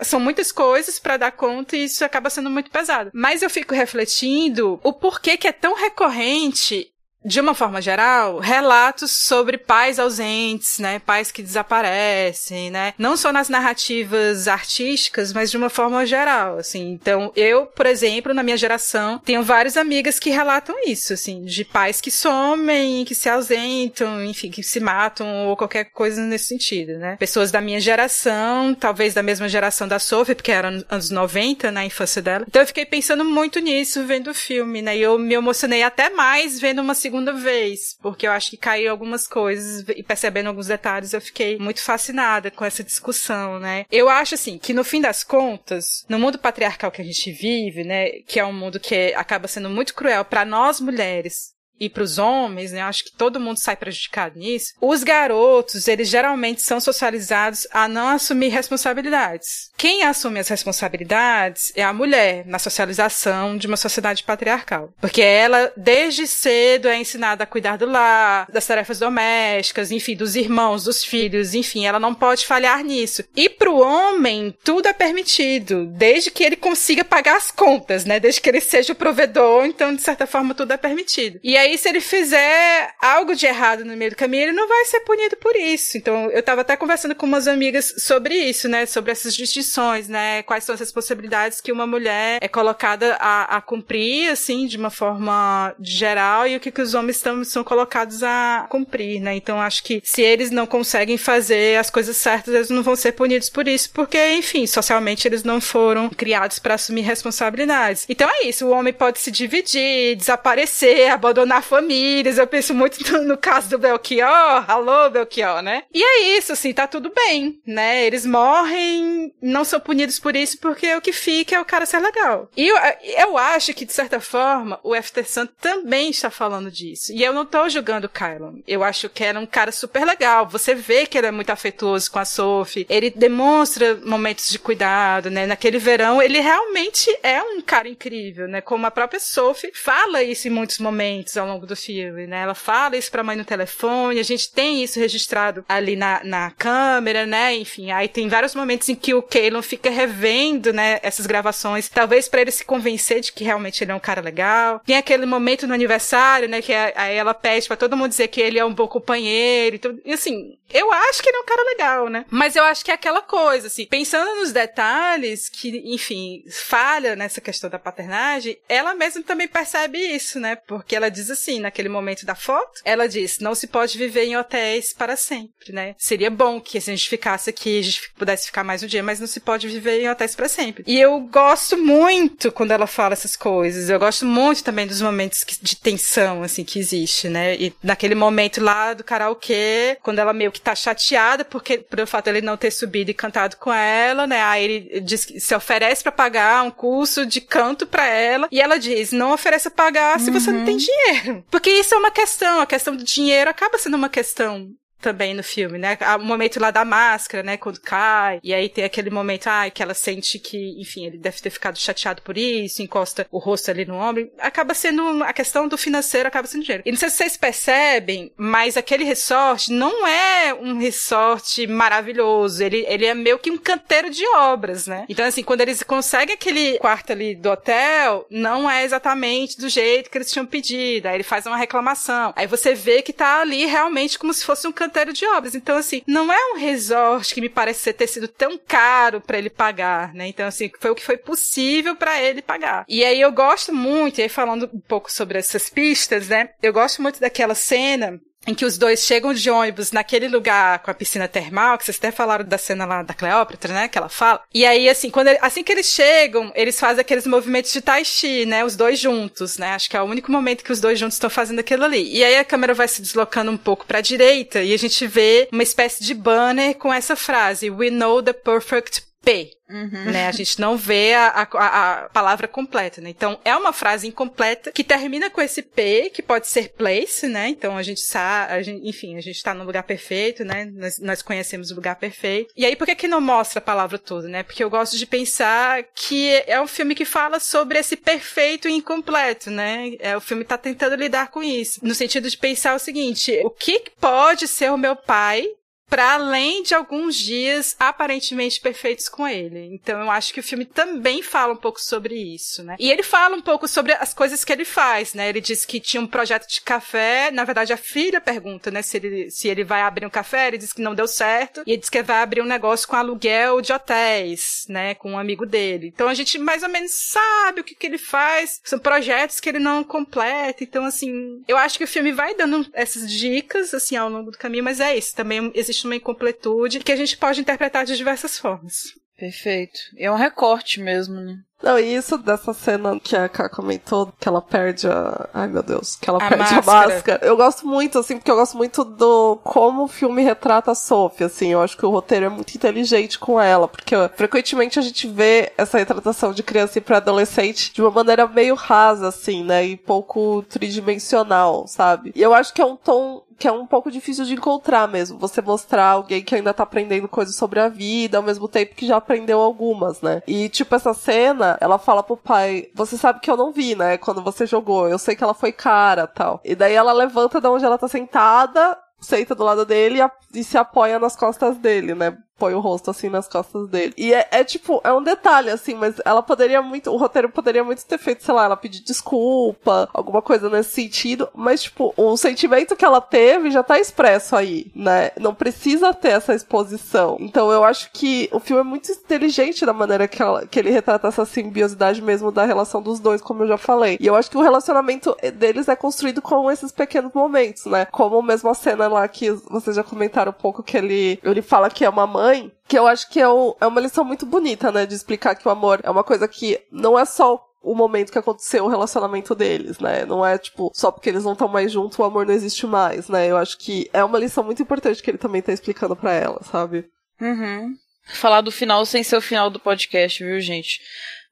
são muitas coisas para dar conta e isso acaba sendo muito pesado. Mas eu fico refletindo o porquê que é tão recorrente de uma forma geral, relatos sobre pais ausentes, né? Pais que desaparecem, né? Não só nas narrativas artísticas, mas de uma forma geral, assim. Então, eu, por exemplo, na minha geração, tenho várias amigas que relatam isso, assim, de pais que somem, que se ausentam, enfim, que se matam ou qualquer coisa nesse sentido, né? Pessoas da minha geração, talvez da mesma geração da Sophie, porque era anos 90, na infância dela. Então, eu fiquei pensando muito nisso vendo o filme, né? E eu me emocionei até mais vendo uma segunda segunda vez, porque eu acho que caiu algumas coisas e percebendo alguns detalhes eu fiquei muito fascinada com essa discussão, né? Eu acho assim que no fim das contas, no mundo patriarcal que a gente vive, né, que é um mundo que acaba sendo muito cruel para nós mulheres, e para os homens, né? Acho que todo mundo sai prejudicado nisso. Os garotos, eles geralmente são socializados a não assumir responsabilidades. Quem assume as responsabilidades é a mulher na socialização de uma sociedade patriarcal, porque ela desde cedo é ensinada a cuidar do lar, das tarefas domésticas, enfim, dos irmãos, dos filhos, enfim, ela não pode falhar nisso. E para o homem, tudo é permitido, desde que ele consiga pagar as contas, né? Desde que ele seja o provedor, então de certa forma tudo é permitido. E aí aí, se ele fizer algo de errado no meio do caminho, ele não vai ser punido por isso. Então, eu tava até conversando com umas amigas sobre isso, né? Sobre essas distinções, né? Quais são as responsabilidades que uma mulher é colocada a, a cumprir, assim, de uma forma geral, e o que, que os homens tão, são colocados a cumprir, né? Então, acho que se eles não conseguem fazer as coisas certas, eles não vão ser punidos por isso, porque, enfim, socialmente eles não foram criados para assumir responsabilidades. Então é isso, o homem pode se dividir, desaparecer, abandonar famílias. Eu penso muito no, no, caso do Belchior. Alô, Belchior, né? E é isso, assim, tá tudo bem, né? Eles morrem, não são punidos por isso, porque o que fica é o cara ser legal. E eu, eu acho que, de certa forma, o After Sun também está falando disso. E eu não tô julgando o Kylan. Eu acho que era um cara super legal. Você vê que ele é muito afetuoso com a Sophie. Ele demonstra momentos de cuidado, né? Naquele verão, ele realmente é um cara incrível, né? Como a própria Sophie fala isso em muitos momentos ao longo do filme, né? Ela fala isso pra mãe no telefone, a gente tem isso registrado ali na, na câmera, né? Enfim, aí tem vários momentos em que o Kaylon fica revendo, né, essas gravações, talvez para ele se convencer de que realmente ele é um cara legal. Tem aquele momento no aniversário, né, que aí ela pede para todo mundo dizer que ele é um bom companheiro e tudo. E assim, eu acho que ele é um cara legal, né? Mas eu acho que é aquela coisa, assim, pensando nos detalhes que, enfim, falha nessa questão da paternagem, ela mesma também percebe isso, né? Porque ela diz assim, naquele momento da foto, ela diz: não se pode viver em hotéis para sempre, né? Seria bom que se a gente ficasse aqui, a gente pudesse ficar mais um dia, mas não se pode viver em hotéis para sempre. E eu gosto muito quando ela fala essas coisas. Eu gosto muito também dos momentos de tensão, assim, que existe, né? E naquele momento lá do karaokê, quando ela meio que tá chateada porque pelo fato de ele não ter subido e cantado com ela, né? Aí ele diz que se oferece para pagar um curso de canto para ela e ela diz: "Não ofereça pagar se uhum. você não tem uhum. dinheiro". Porque isso é uma questão, a questão do dinheiro acaba sendo uma questão também no filme, né? O momento lá da máscara, né? Quando cai. E aí tem aquele momento, ah, que ela sente que, enfim, ele deve ter ficado chateado por isso, encosta o rosto ali no ombro. Acaba sendo, a questão do financeiro acaba sendo dinheiro. E não sei se vocês percebem, mas aquele resort não é um resort maravilhoso. Ele, ele é meio que um canteiro de obras, né? Então, assim, quando eles conseguem aquele quarto ali do hotel, não é exatamente do jeito que eles tinham pedido. Aí ele faz uma reclamação. Aí você vê que tá ali realmente como se fosse um canteiro de obras. Então, assim, não é um resort que me parece ter sido tão caro para ele pagar, né? Então, assim, foi o que foi possível para ele pagar. E aí eu gosto muito, e aí falando um pouco sobre essas pistas, né? Eu gosto muito daquela cena em que os dois chegam de ônibus naquele lugar com a piscina termal, que vocês até falaram da cena lá da Cleópatra, né, que ela fala. E aí, assim, quando ele, assim que eles chegam, eles fazem aqueles movimentos de tai chi, né, os dois juntos, né, acho que é o único momento que os dois juntos estão fazendo aquilo ali. E aí a câmera vai se deslocando um pouco para a direita e a gente vê uma espécie de banner com essa frase, We know the perfect P. Uhum. Né? A gente não vê a, a, a, palavra completa, né? Então, é uma frase incompleta que termina com esse P, que pode ser place, né? Então, a gente sabe, enfim, a gente tá no lugar perfeito, né? Nós, nós conhecemos o lugar perfeito. E aí, por que que não mostra a palavra toda, né? Porque eu gosto de pensar que é um filme que fala sobre esse perfeito e incompleto, né? É, o filme tá tentando lidar com isso. No sentido de pensar o seguinte, o que pode ser o meu pai para além de alguns dias aparentemente perfeitos com ele. Então eu acho que o filme também fala um pouco sobre isso, né? E ele fala um pouco sobre as coisas que ele faz, né? Ele diz que tinha um projeto de café, na verdade a filha pergunta, né, se ele, se ele vai abrir um café, ele diz que não deu certo, e ele diz que vai abrir um negócio com aluguel de hotéis, né, com um amigo dele. Então a gente mais ou menos sabe o que, que ele faz, são projetos que ele não completa, então assim, eu acho que o filme vai dando essas dicas, assim, ao longo do caminho, mas é isso, também existe existe uma incompletude que a gente pode interpretar de diversas formas. Perfeito. É um recorte mesmo, né? Não, e isso dessa cena que a Ká comentou, que ela perde a. Ai meu Deus, que ela a perde máscara. a máscara. Eu gosto muito, assim, porque eu gosto muito do como o filme retrata a Sophie, assim. Eu acho que o roteiro é muito inteligente com ela, porque frequentemente a gente vê essa retratação de criança e pré-adolescente de uma maneira meio rasa, assim, né? E pouco tridimensional, sabe? E eu acho que é um tom que é um pouco difícil de encontrar mesmo. Você mostrar alguém que ainda tá aprendendo coisas sobre a vida, ao mesmo tempo que já aprendeu algumas, né? E, tipo, essa cena, ela fala pro pai: Você sabe que eu não vi, né? Quando você jogou. Eu sei que ela foi cara tal. E daí ela levanta da onde ela tá sentada, senta do lado dele e, e se apoia nas costas dele, né? Põe o rosto assim nas costas dele. E é, é, tipo, é um detalhe, assim, mas ela poderia muito, o roteiro poderia muito ter feito, sei lá, ela pedir desculpa, alguma coisa nesse sentido, mas, tipo, o sentimento que ela teve já tá expresso aí, né? Não precisa ter essa exposição. Então eu acho que o filme é muito inteligente da maneira que, ela, que ele retrata essa simbiosidade mesmo da relação dos dois, como eu já falei. E eu acho que o relacionamento deles é construído com esses pequenos momentos, né? Como mesmo a cena lá que vocês já comentaram um pouco que ele, ele fala que é uma mãe mãe, que eu acho que é, é uma lição muito bonita, né? De explicar que o amor é uma coisa que não é só o momento que aconteceu o relacionamento deles, né? Não é tipo, só porque eles não estão mais juntos, o amor não existe mais, né? Eu acho que é uma lição muito importante que ele também tá explicando para ela, sabe? Uhum. Falar do final sem ser o final do podcast, viu, gente?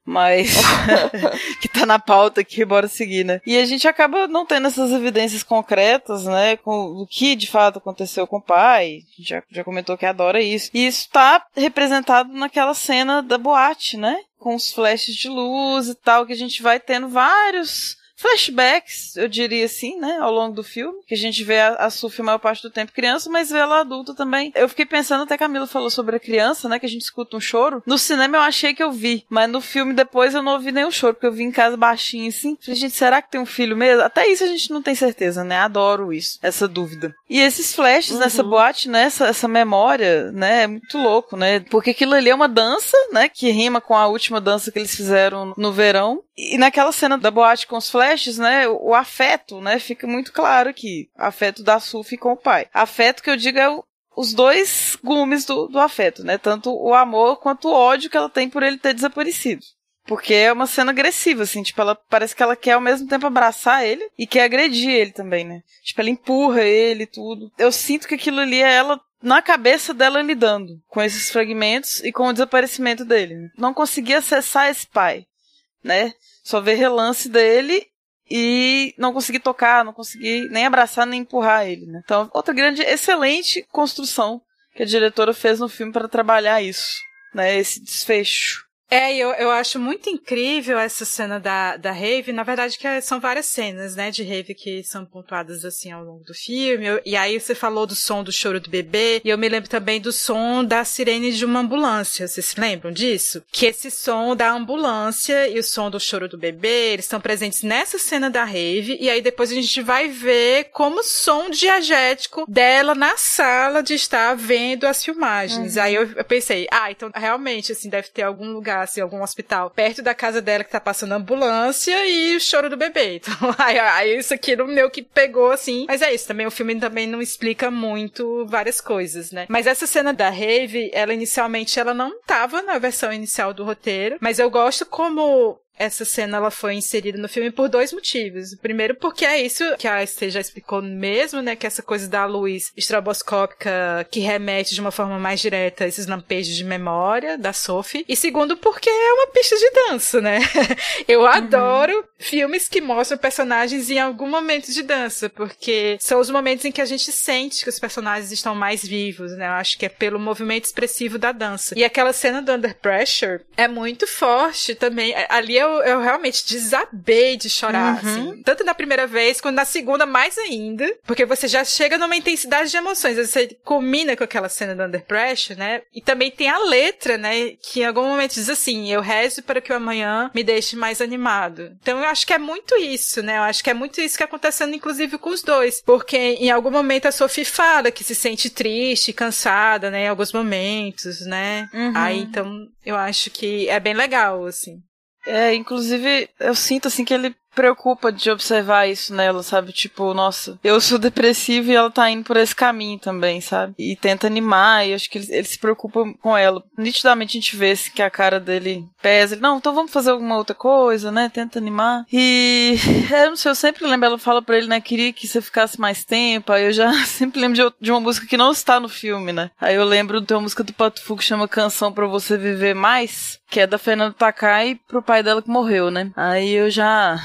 Mas que tá na pauta aqui, bora seguir, né? E a gente acaba não tendo essas evidências concretas, né, com o que de fato aconteceu com o pai. Já, já comentou que adora isso. E isso tá representado naquela cena da boate, né? Com os flashes de luz e tal, que a gente vai tendo vários flashbacks, eu diria assim, né, ao longo do filme, que a gente vê a, a Sufi a maior parte do tempo criança, mas vê ela adulta também. Eu fiquei pensando, até Camila falou sobre a criança, né, que a gente escuta um choro. No cinema eu achei que eu vi, mas no filme depois eu não ouvi nem o choro, porque eu vi em casa baixinho assim. Falei, gente, será que tem um filho mesmo? Até isso a gente não tem certeza, né? Adoro isso, essa dúvida. E esses flashes uhum. nessa boate, né, essa, essa memória, né, é muito louco, né? Porque aquilo ali é uma dança, né, que rima com a última dança que eles fizeram no verão. E naquela cena da boate com os flashes, né, o afeto, né, fica muito claro aqui. Afeto da Sufi com o pai. Afeto que eu digo é o, os dois gumes do, do afeto, né? Tanto o amor quanto o ódio que ela tem por ele ter desaparecido. Porque é uma cena agressiva, assim, tipo, ela parece que ela quer ao mesmo tempo abraçar ele e quer agredir ele também, né? Tipo, ela empurra ele tudo. Eu sinto que aquilo ali é ela na cabeça dela lidando com esses fragmentos e com o desaparecimento dele. Não conseguia acessar esse pai, né? Só ver relance dele e não consegui tocar, não consegui nem abraçar nem empurrar ele, né? Então, outra grande, excelente construção que a diretora fez no filme para trabalhar isso, né? Esse desfecho. É, eu, eu acho muito incrível essa cena da, da rave. Na verdade, que é, são várias cenas, né, de rave que são pontuadas assim ao longo do filme. e aí você falou do som do choro do bebê, e eu me lembro também do som da sirene de uma ambulância. Vocês se lembram disso? Que esse som da ambulância e o som do choro do bebê, eles estão presentes nessa cena da rave, e aí depois a gente vai ver como som diagético dela na sala de estar vendo as filmagens. Uhum. Aí eu, eu pensei, ah, então realmente, assim, deve ter algum lugar assim, algum hospital perto da casa dela que tá passando ambulância e o choro do bebê. Então, aí, aí isso aqui no meu que pegou, assim. Mas é isso, também o filme também não explica muito várias coisas, né? Mas essa cena da rave, ela inicialmente, ela não tava na versão inicial do roteiro, mas eu gosto como essa cena ela foi inserida no filme por dois motivos. Primeiro, porque é isso que a Esther já explicou mesmo, né? Que essa coisa da luz estroboscópica que remete de uma forma mais direta a esses lampejos de memória da Sophie. E segundo, porque é uma pista de dança, né? Eu uhum. adoro filmes que mostram personagens em algum momento de dança, porque são os momentos em que a gente sente que os personagens estão mais vivos, né? Eu acho que é pelo movimento expressivo da dança. E aquela cena do Under Pressure é muito forte também. Ali eu eu, eu realmente desabei de chorar, uhum. assim. Tanto na primeira vez, quanto na segunda, mais ainda. Porque você já chega numa intensidade de emoções. Você combina com aquela cena do Under Pressure, né? E também tem a letra, né? Que em algum momento diz assim: Eu rezo para que o amanhã me deixe mais animado. Então eu acho que é muito isso, né? Eu acho que é muito isso que tá acontecendo, inclusive, com os dois. Porque em algum momento a Sophie fala que se sente triste, cansada, né? Em alguns momentos, né? Uhum. Aí então eu acho que é bem legal, assim. É, inclusive, eu sinto assim que ele preocupa de observar isso nela, sabe? Tipo, nossa, eu sou depressiva e ela tá indo por esse caminho também, sabe? E tenta animar, e acho que ele, ele se preocupa com ela. Nitidamente a gente vê que a cara dele pesa. Ele, não, então vamos fazer alguma outra coisa, né? Tenta animar. E eu não sei, eu sempre lembro, ela fala pra ele, né? Queria que você ficasse mais tempo. Aí eu já sempre lembro de, de uma música que não está no filme, né? Aí eu lembro de uma música do Pato Fu que chama Canção para Você Viver Mais, que é da Fernanda Takai pro pai dela que morreu, né? Aí eu já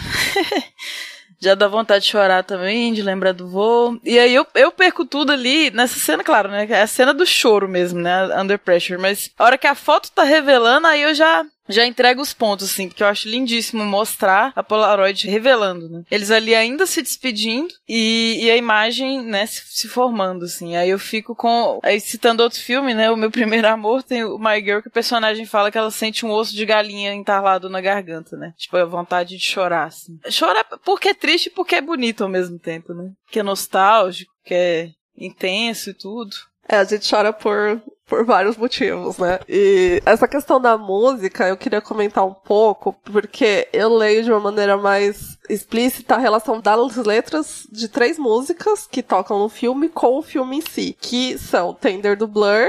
já dá vontade de chorar também, de lembrar do voo. E aí eu, eu perco tudo ali nessa cena, claro, né? É a cena do choro mesmo, né? Under pressure. Mas a hora que a foto tá revelando, aí eu já já entrega os pontos, assim, porque eu acho lindíssimo mostrar a Polaroid revelando, né? Eles ali ainda se despedindo e, e a imagem, né, se, se, formando, assim. Aí eu fico com. Aí citando outro filme, né? O meu primeiro amor tem o My Girl, que o personagem fala que ela sente um osso de galinha entalado na garganta, né? Tipo, a vontade de chorar, assim. Chorar porque é triste e porque é bonito ao mesmo tempo, né? Que é nostálgico, que é intenso e tudo. É, a gente chora por por vários motivos, né? E essa questão da música eu queria comentar um pouco, porque eu leio de uma maneira mais explícita a relação das letras de três músicas que tocam no filme com o filme em si, que são Tender do Blur,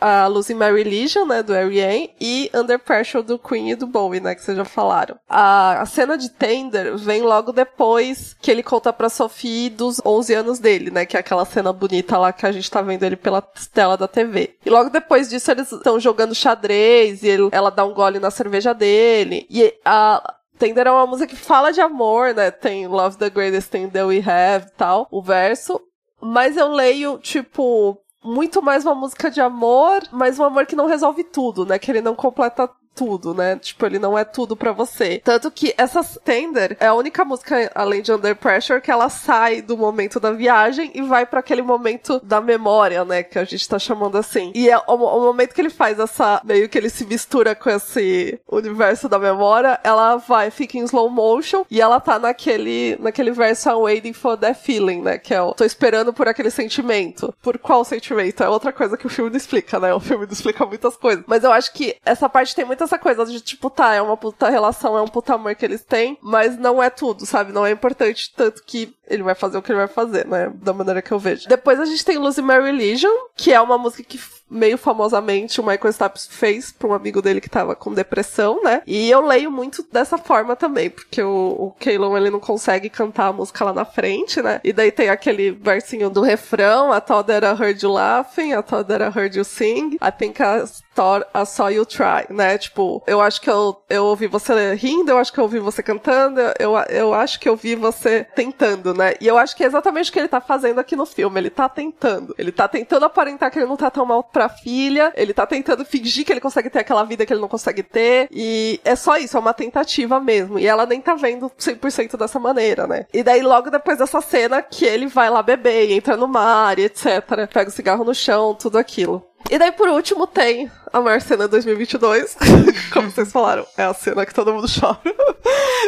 a Losing My Religion, né, do R.E.M., e Under Pressure do Queen e do Bowie, né, que vocês já falaram. A, a cena de Tender vem logo depois que ele conta pra Sophie dos 11 anos dele, né, que é aquela cena bonita lá que a gente tá vendo ele pela tela da TV. E logo depois disso eles estão jogando xadrez e ele, ela dá um gole na cerveja dele. E a, Tender é uma música que fala de amor, né? Tem Love the Greatest Thing That We Have tal, o verso. Mas eu leio, tipo, muito mais uma música de amor, mas um amor que não resolve tudo, né? Que ele não completa tudo, né? Tipo, ele não é tudo para você. Tanto que essa Tender é a única música, além de Under Pressure, que ela sai do momento da viagem e vai para aquele momento da memória, né? Que a gente tá chamando assim. E é o, o, momento que ele faz essa. meio que ele se mistura com esse universo da memória, ela vai, fica em slow motion e ela tá naquele, naquele verso I'm waiting for that feeling, né? Que é o tô esperando por aquele sentimento. Por qual sentimento? É outra coisa que o filme não explica, né? O filme não explica muitas coisas. Mas eu acho que essa parte tem muitas essa coisa de, tipo, tá, é uma puta relação, é um puta amor que eles têm, mas não é tudo, sabe? Não é importante tanto que ele vai fazer o que ele vai fazer, né? Da maneira que eu vejo. Depois a gente tem Losing My Religion, que é uma música que meio famosamente o Michael Stipe fez pra um amigo dele que tava com depressão, né? E eu leio muito dessa forma também, porque o, o ele não consegue cantar a música lá na frente, né? E daí tem aquele versinho do refrão, I thought that I heard you laughing, I thought that I heard you sing, I think I, thought I saw you try, né? Tipo, eu acho que eu, eu ouvi você rindo, eu acho que eu ouvi você cantando, eu, eu acho que eu vi você tentando, né? E eu acho que é exatamente o que ele tá fazendo aqui no filme. Ele tá tentando. Ele tá tentando aparentar que ele não tá tão mal pra filha. Ele tá tentando fingir que ele consegue ter aquela vida que ele não consegue ter. E é só isso, é uma tentativa mesmo. E ela nem tá vendo 100% dessa maneira, né? E daí, logo depois dessa cena, que ele vai lá beber, entra no mar etc. Pega o cigarro no chão, tudo aquilo. E daí, por último, tem a maior cena de 2022. Como vocês falaram, é a cena que todo mundo chora.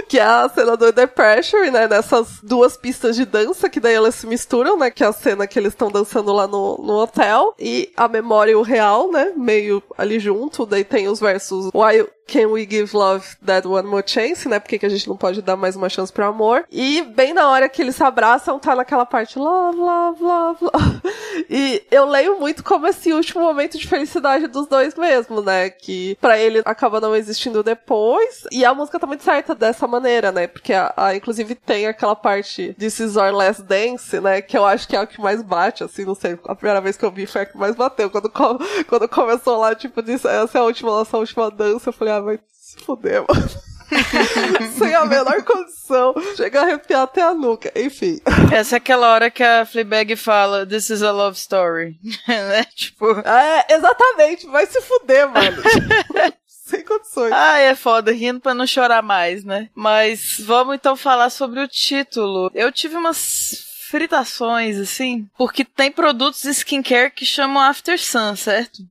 que é a cena do The Pressure, né? Nessas duas pistas de dança, que daí elas se misturam, né? Que é a cena que eles estão dançando lá no, no hotel. E a memória e o real, né? Meio ali junto. Daí tem os versos Why Can We Give Love That One More Chance, né? Porque que a gente não pode dar mais uma chance pro amor. E bem na hora que eles se abraçam, tá naquela parte love, love, love, love. E eu leio muito como esse último momento de felicidade dos dois mesmo, né? Que para ele acaba não existindo depois. E a música tá muito certa dessa maneira, né? Porque a, a, inclusive tem aquela parte de This Last Dance, né? Que eu acho que é o que mais bate, assim, não sei. A primeira vez que eu vi foi a que mais bateu. Quando, quando começou lá, tipo, disse, essa é a última, nossa última dança, eu falei, ah, vai se fuder, mano. Sem a menor condição. Chega a arrepiar até a nuca. Enfim. Essa é aquela hora que a Fleabag fala This is a love story. né? Tipo. É, exatamente. Vai se fuder, mano. Sem condições. Ah, é foda, rindo pra não chorar mais, né? Mas vamos então falar sobre o título. Eu tive umas fritações, assim, porque tem produtos de skincare que chamam After Sun, certo?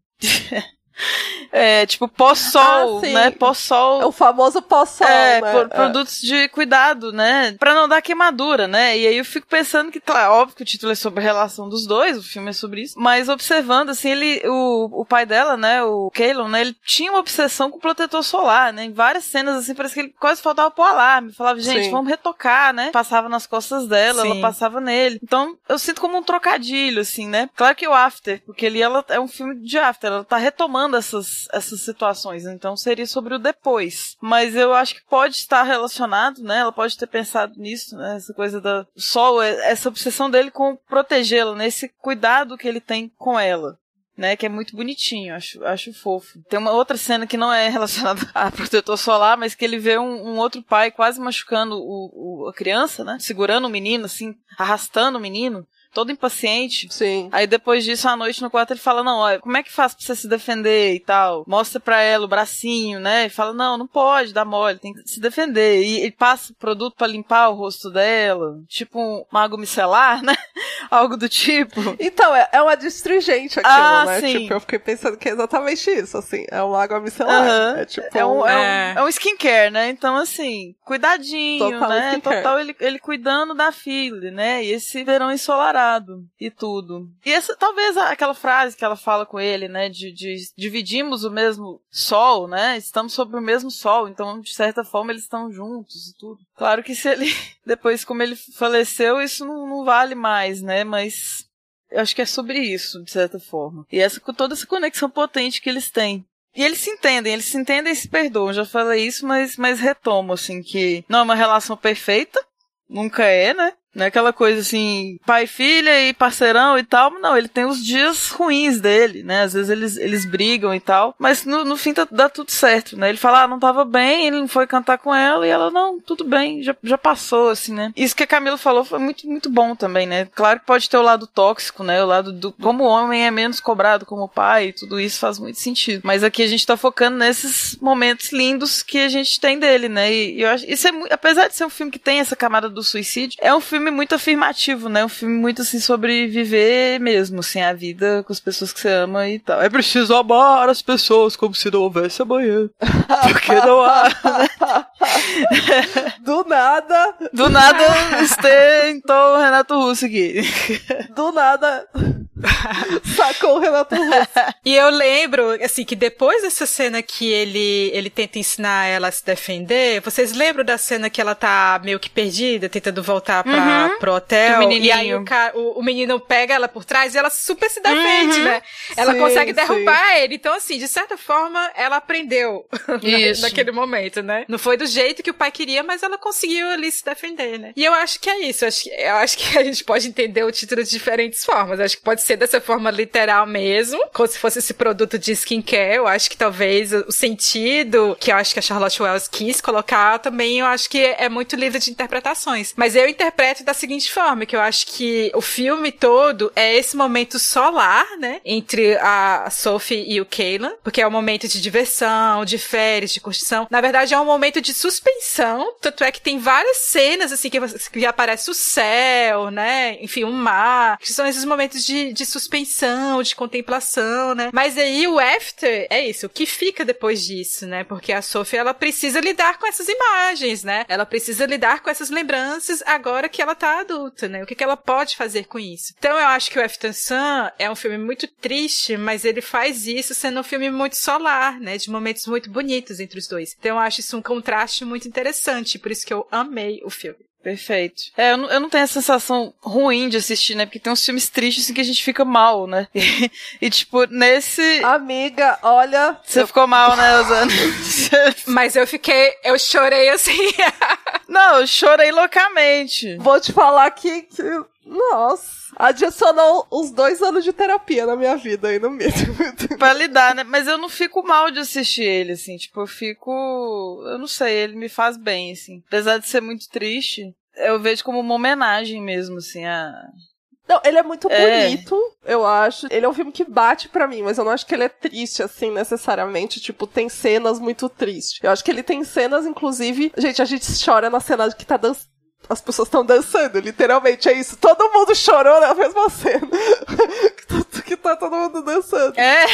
É, tipo, pós-sol, ah, né? Pós-sol. É o famoso pós-sol, é, né? Por, é. produtos de cuidado, né? Pra não dar queimadura, né? E aí eu fico pensando que, claro, óbvio que o título é sobre a relação dos dois, o filme é sobre isso, mas observando, assim, ele, o, o pai dela, né, o Kalon, né, ele tinha uma obsessão com protetor solar, né? Em várias cenas, assim, parece que ele quase faltava pro alarme. Falava, gente, Sim. vamos retocar, né? Passava nas costas dela, Sim. ela passava nele. Então, eu sinto como um trocadilho, assim, né? Claro que o After, porque ali ela é um filme de After, ela tá retomando essas essas, situações. Então seria sobre o depois. Mas eu acho que pode estar relacionado, né? Ela pode ter pensado nisso, né? Essa coisa da sol, é, essa obsessão dele com protegê-la, né? Esse cuidado que ele tem com ela. Né, que é muito bonitinho, acho, acho fofo. Tem uma outra cena que não é relacionada a protetor solar, mas que ele vê um, um outro pai quase machucando o, o, a criança, né? Segurando o menino, assim, arrastando o menino todo impaciente. Sim. Aí depois disso, à noite no quarto, ele fala: Não, olha, como é que faz pra você se defender e tal? Mostra pra ela o bracinho, né? E fala: Não, não pode dar mole, tem que se defender. E ele passa o produto para limpar o rosto dela, tipo um mago micelar, né? Algo do tipo. Então, é, é uma distringente aquilo, ah, né? Sim. Tipo, eu fiquei pensando que é exatamente isso, assim. É um mago micelar. Uhum. É tipo. É um, é. um, é. é um skincare, né? Então, assim, cuidadinho, Total né? Skincare. Total ele, ele cuidando da filha, né? E esse verão ensolarado e tudo. E essa, talvez aquela frase que ela fala com ele, né, de, de dividimos o mesmo sol, né, estamos sobre o mesmo sol, então de certa forma eles estão juntos e tudo. Claro que se ele, depois como ele faleceu, isso não, não vale mais, né, mas eu acho que é sobre isso, de certa forma. E essa com toda essa conexão potente que eles têm. E eles se entendem, eles se entendem e se perdoam. Já falei isso, mas, mas retomo, assim, que não é uma relação perfeita, nunca é, né? Não é aquela coisa assim, pai, filha e parceirão e tal. Não, ele tem os dias ruins dele, né? Às vezes eles, eles brigam e tal. Mas no, no fim tá, dá tudo certo, né? Ele fala, ah, não tava bem, ele não foi cantar com ela. E ela, não, tudo bem, já, já passou, assim, né? Isso que a Camila falou foi muito, muito bom também, né? Claro que pode ter o lado tóxico, né? O lado do. Como o homem é menos cobrado como pai, e tudo isso faz muito sentido. Mas aqui a gente tá focando nesses momentos lindos que a gente tem dele, né? E, e eu acho. Isso é apesar de ser um filme que tem essa camada do suicídio, é um filme filme muito afirmativo, né? Um filme muito assim sobre viver mesmo, assim, a vida com as pessoas que você ama e tal. É preciso amar as pessoas como se não houvesse amanhã. Porque não há. Do nada. Do nada, então Renato Russo aqui. Do nada. Sacou o Renato Russo. e eu lembro, assim, que depois dessa cena que ele, ele tenta ensinar ela a se defender, vocês lembram da cena que ela tá meio que perdida, tentando voltar pra, uhum. pro hotel? E aí o, cara, o, o, menino pega ela por trás e ela super se defende, uhum. né? Ela sim, consegue derrubar sim. ele. Então, assim, de certa forma, ela aprendeu naquele momento, né? Não foi do jeito que o pai queria, mas ela conseguiu ali se defender, né? E eu acho que é isso. Eu acho que, eu acho que a gente pode entender o título de diferentes formas. Eu acho que pode ser ser dessa forma literal mesmo, como se fosse esse produto de skincare. Eu acho que talvez o sentido que eu acho que a Charlotte Wells quis colocar também, eu acho que é muito livre de interpretações. Mas eu interpreto da seguinte forma, que eu acho que o filme todo é esse momento solar, né, entre a Sophie e o Kaylan, porque é um momento de diversão, de férias, de curtição. Na verdade, é um momento de suspensão, tanto é que tem várias cenas, assim, que, que aparece o céu, né, enfim, o mar, que são esses momentos de, de suspensão, de contemplação, né. Mas aí o after é isso, o que fica depois disso, né, porque a Sophie, ela precisa lidar com essas imagens, né, ela precisa lidar com essas lembranças agora que ela tá adulta, né, o que, que ela pode fazer com isso. Então eu acho que o After Sun é um filme muito triste, mas ele faz isso sendo um filme muito solar, né, de momentos muito bonitos entre os dois. Então eu acho isso um contraste muito interessante, por isso que eu amei o filme. Perfeito. É, eu não, eu não tenho a sensação ruim de assistir, né? Porque tem uns filmes tristes assim, que a gente fica mal, né? E, e tipo, nesse. Amiga, olha. Você eu... ficou mal, né, Osana? Mas eu fiquei. Eu chorei assim. não, eu chorei loucamente. Vou te falar que. que... Nossa adicionou uns dois anos de terapia na minha vida aí no meio. pra lidar, né? Mas eu não fico mal de assistir ele, assim. Tipo, eu fico. Eu não sei, ele me faz bem, assim. Apesar de ser muito triste, eu vejo como uma homenagem mesmo, assim, a. Não, ele é muito é. bonito, eu acho. Ele é um filme que bate para mim, mas eu não acho que ele é triste, assim, necessariamente. Tipo, tem cenas muito tristes. Eu acho que ele tem cenas, inclusive. Gente, a gente chora na cena que tá dançando as pessoas estão dançando, literalmente é isso. Todo mundo chorou na mesma cena. que tá todo mundo dançando. É.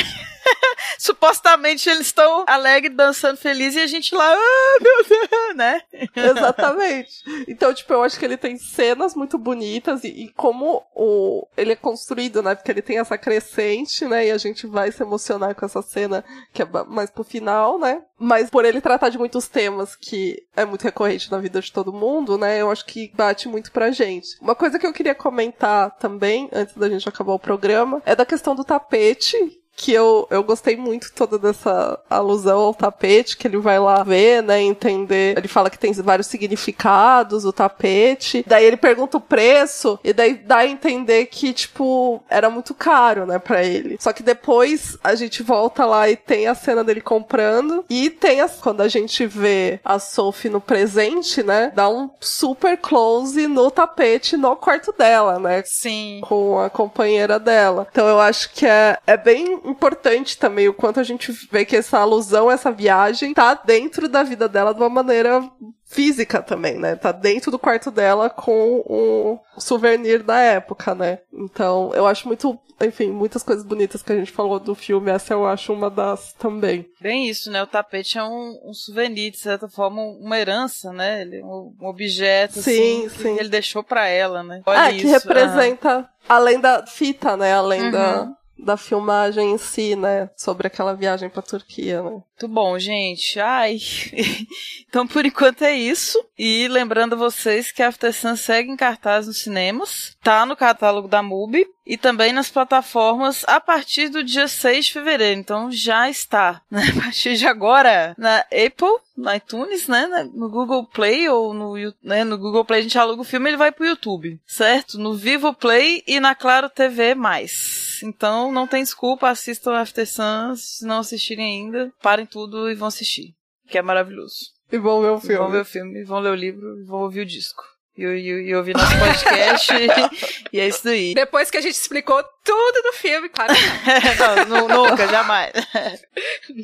Supostamente eles estão alegres, dançando feliz e a gente lá, ah, meu Deus, né? Exatamente. Então, tipo, eu acho que ele tem cenas muito bonitas e, e, como o, ele é construído, né? Porque ele tem essa crescente, né? E a gente vai se emocionar com essa cena que é mais pro final, né? Mas por ele tratar de muitos temas que é muito recorrente na vida de todo mundo, né? Eu acho que bate muito pra gente. Uma coisa que eu queria comentar também, antes da gente acabar o programa, é da questão do tapete, que eu, eu gostei muito toda dessa alusão ao tapete, que ele vai lá ver, né, entender. Ele fala que tem vários significados o tapete. Daí ele pergunta o preço, e daí dá a entender que, tipo, era muito caro, né, pra ele. Só que depois a gente volta lá e tem a cena dele comprando, e tem a, quando a gente vê a Sophie no presente, né, dá um super close no tapete no quarto dela, né? Sim. Com a companheira dela. Então eu acho que é, é bem importante também o quanto a gente vê que essa alusão, essa viagem, tá dentro da vida dela de uma maneira física também, né? Tá dentro do quarto dela com o souvenir da época, né? Então, eu acho muito, enfim, muitas coisas bonitas que a gente falou do filme, essa eu acho uma das também. Bem isso, né? O tapete é um, um souvenir, de certa forma, uma herança, né? Ele, um, um objeto, sim, assim, sim. que ele deixou para ela, né? Olha é, isso. que representa, além da fita, né? Além uhum. da da filmagem em si, né? Sobre aquela viagem pra Turquia, né? Muito bom, gente. Ai. então, por enquanto é isso. E lembrando vocês que After Sun segue em cartaz nos cinemas. Tá no catálogo da MUBI e também nas plataformas a partir do dia 6 de fevereiro. Então já está, né? A partir de agora, na Apple, no iTunes, né? No Google Play ou no, né? no Google Play a gente aluga o filme ele vai pro YouTube, certo? No Vivo Play e na Claro TV+. Então não tem desculpa, assistam After Sun, se não assistirem ainda, parem tudo e vão assistir, que é maravilhoso. E vão ver o filme. E vão ver o filme, vão ler o livro e vão ouvir o disco e, e, e ouvir nosso podcast. e é isso aí. Depois que a gente explicou tudo do filme, claro. não, nunca, jamais.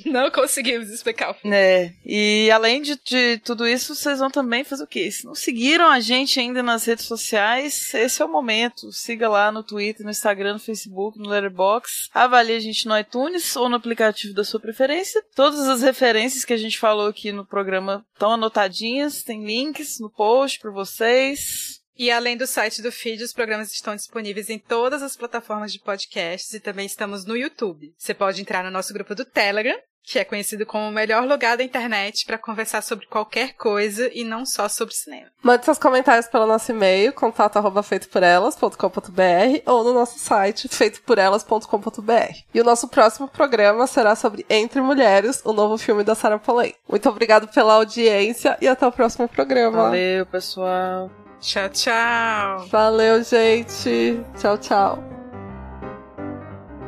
não conseguimos explicar. É, e além de, de, tudo isso, vocês vão também fazer o quê? Se não seguiram a gente ainda nas redes sociais, esse é o momento. Siga lá no Twitter, no Instagram, no Facebook, no Letterboxd. Avalie a gente no iTunes ou no aplicativo da sua preferência. Todas as referências que a gente falou aqui no programa estão anotadinhas, tem links no post para vocês. E além do site do feed, os programas estão disponíveis em todas as plataformas de podcasts e também estamos no YouTube. Você pode entrar no nosso grupo do Telegram, que é conhecido como o melhor lugar da internet para conversar sobre qualquer coisa e não só sobre cinema. Mande seus comentários pelo nosso e-mail, contato@feitoporelas.com.br ou no nosso site feitoporelas.com.br. E o nosso próximo programa será sobre Entre Mulheres, o novo filme da Sarah Polley. Muito obrigado pela audiência e até o próximo programa. Valeu, pessoal. Tchau, tchau. Valeu, gente. Tchau, tchau.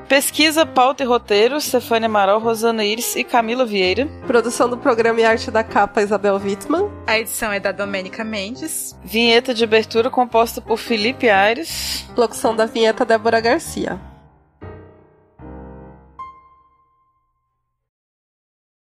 Pesquisa, pauta e roteiro, Stefania Amaral, Rosana Iris e Camila Vieira. Produção do programa e arte da capa, Isabel Wittmann. A edição é da Domênica Mendes. Vinheta de abertura composta por Felipe Aires. Locução da vinheta, Débora Garcia.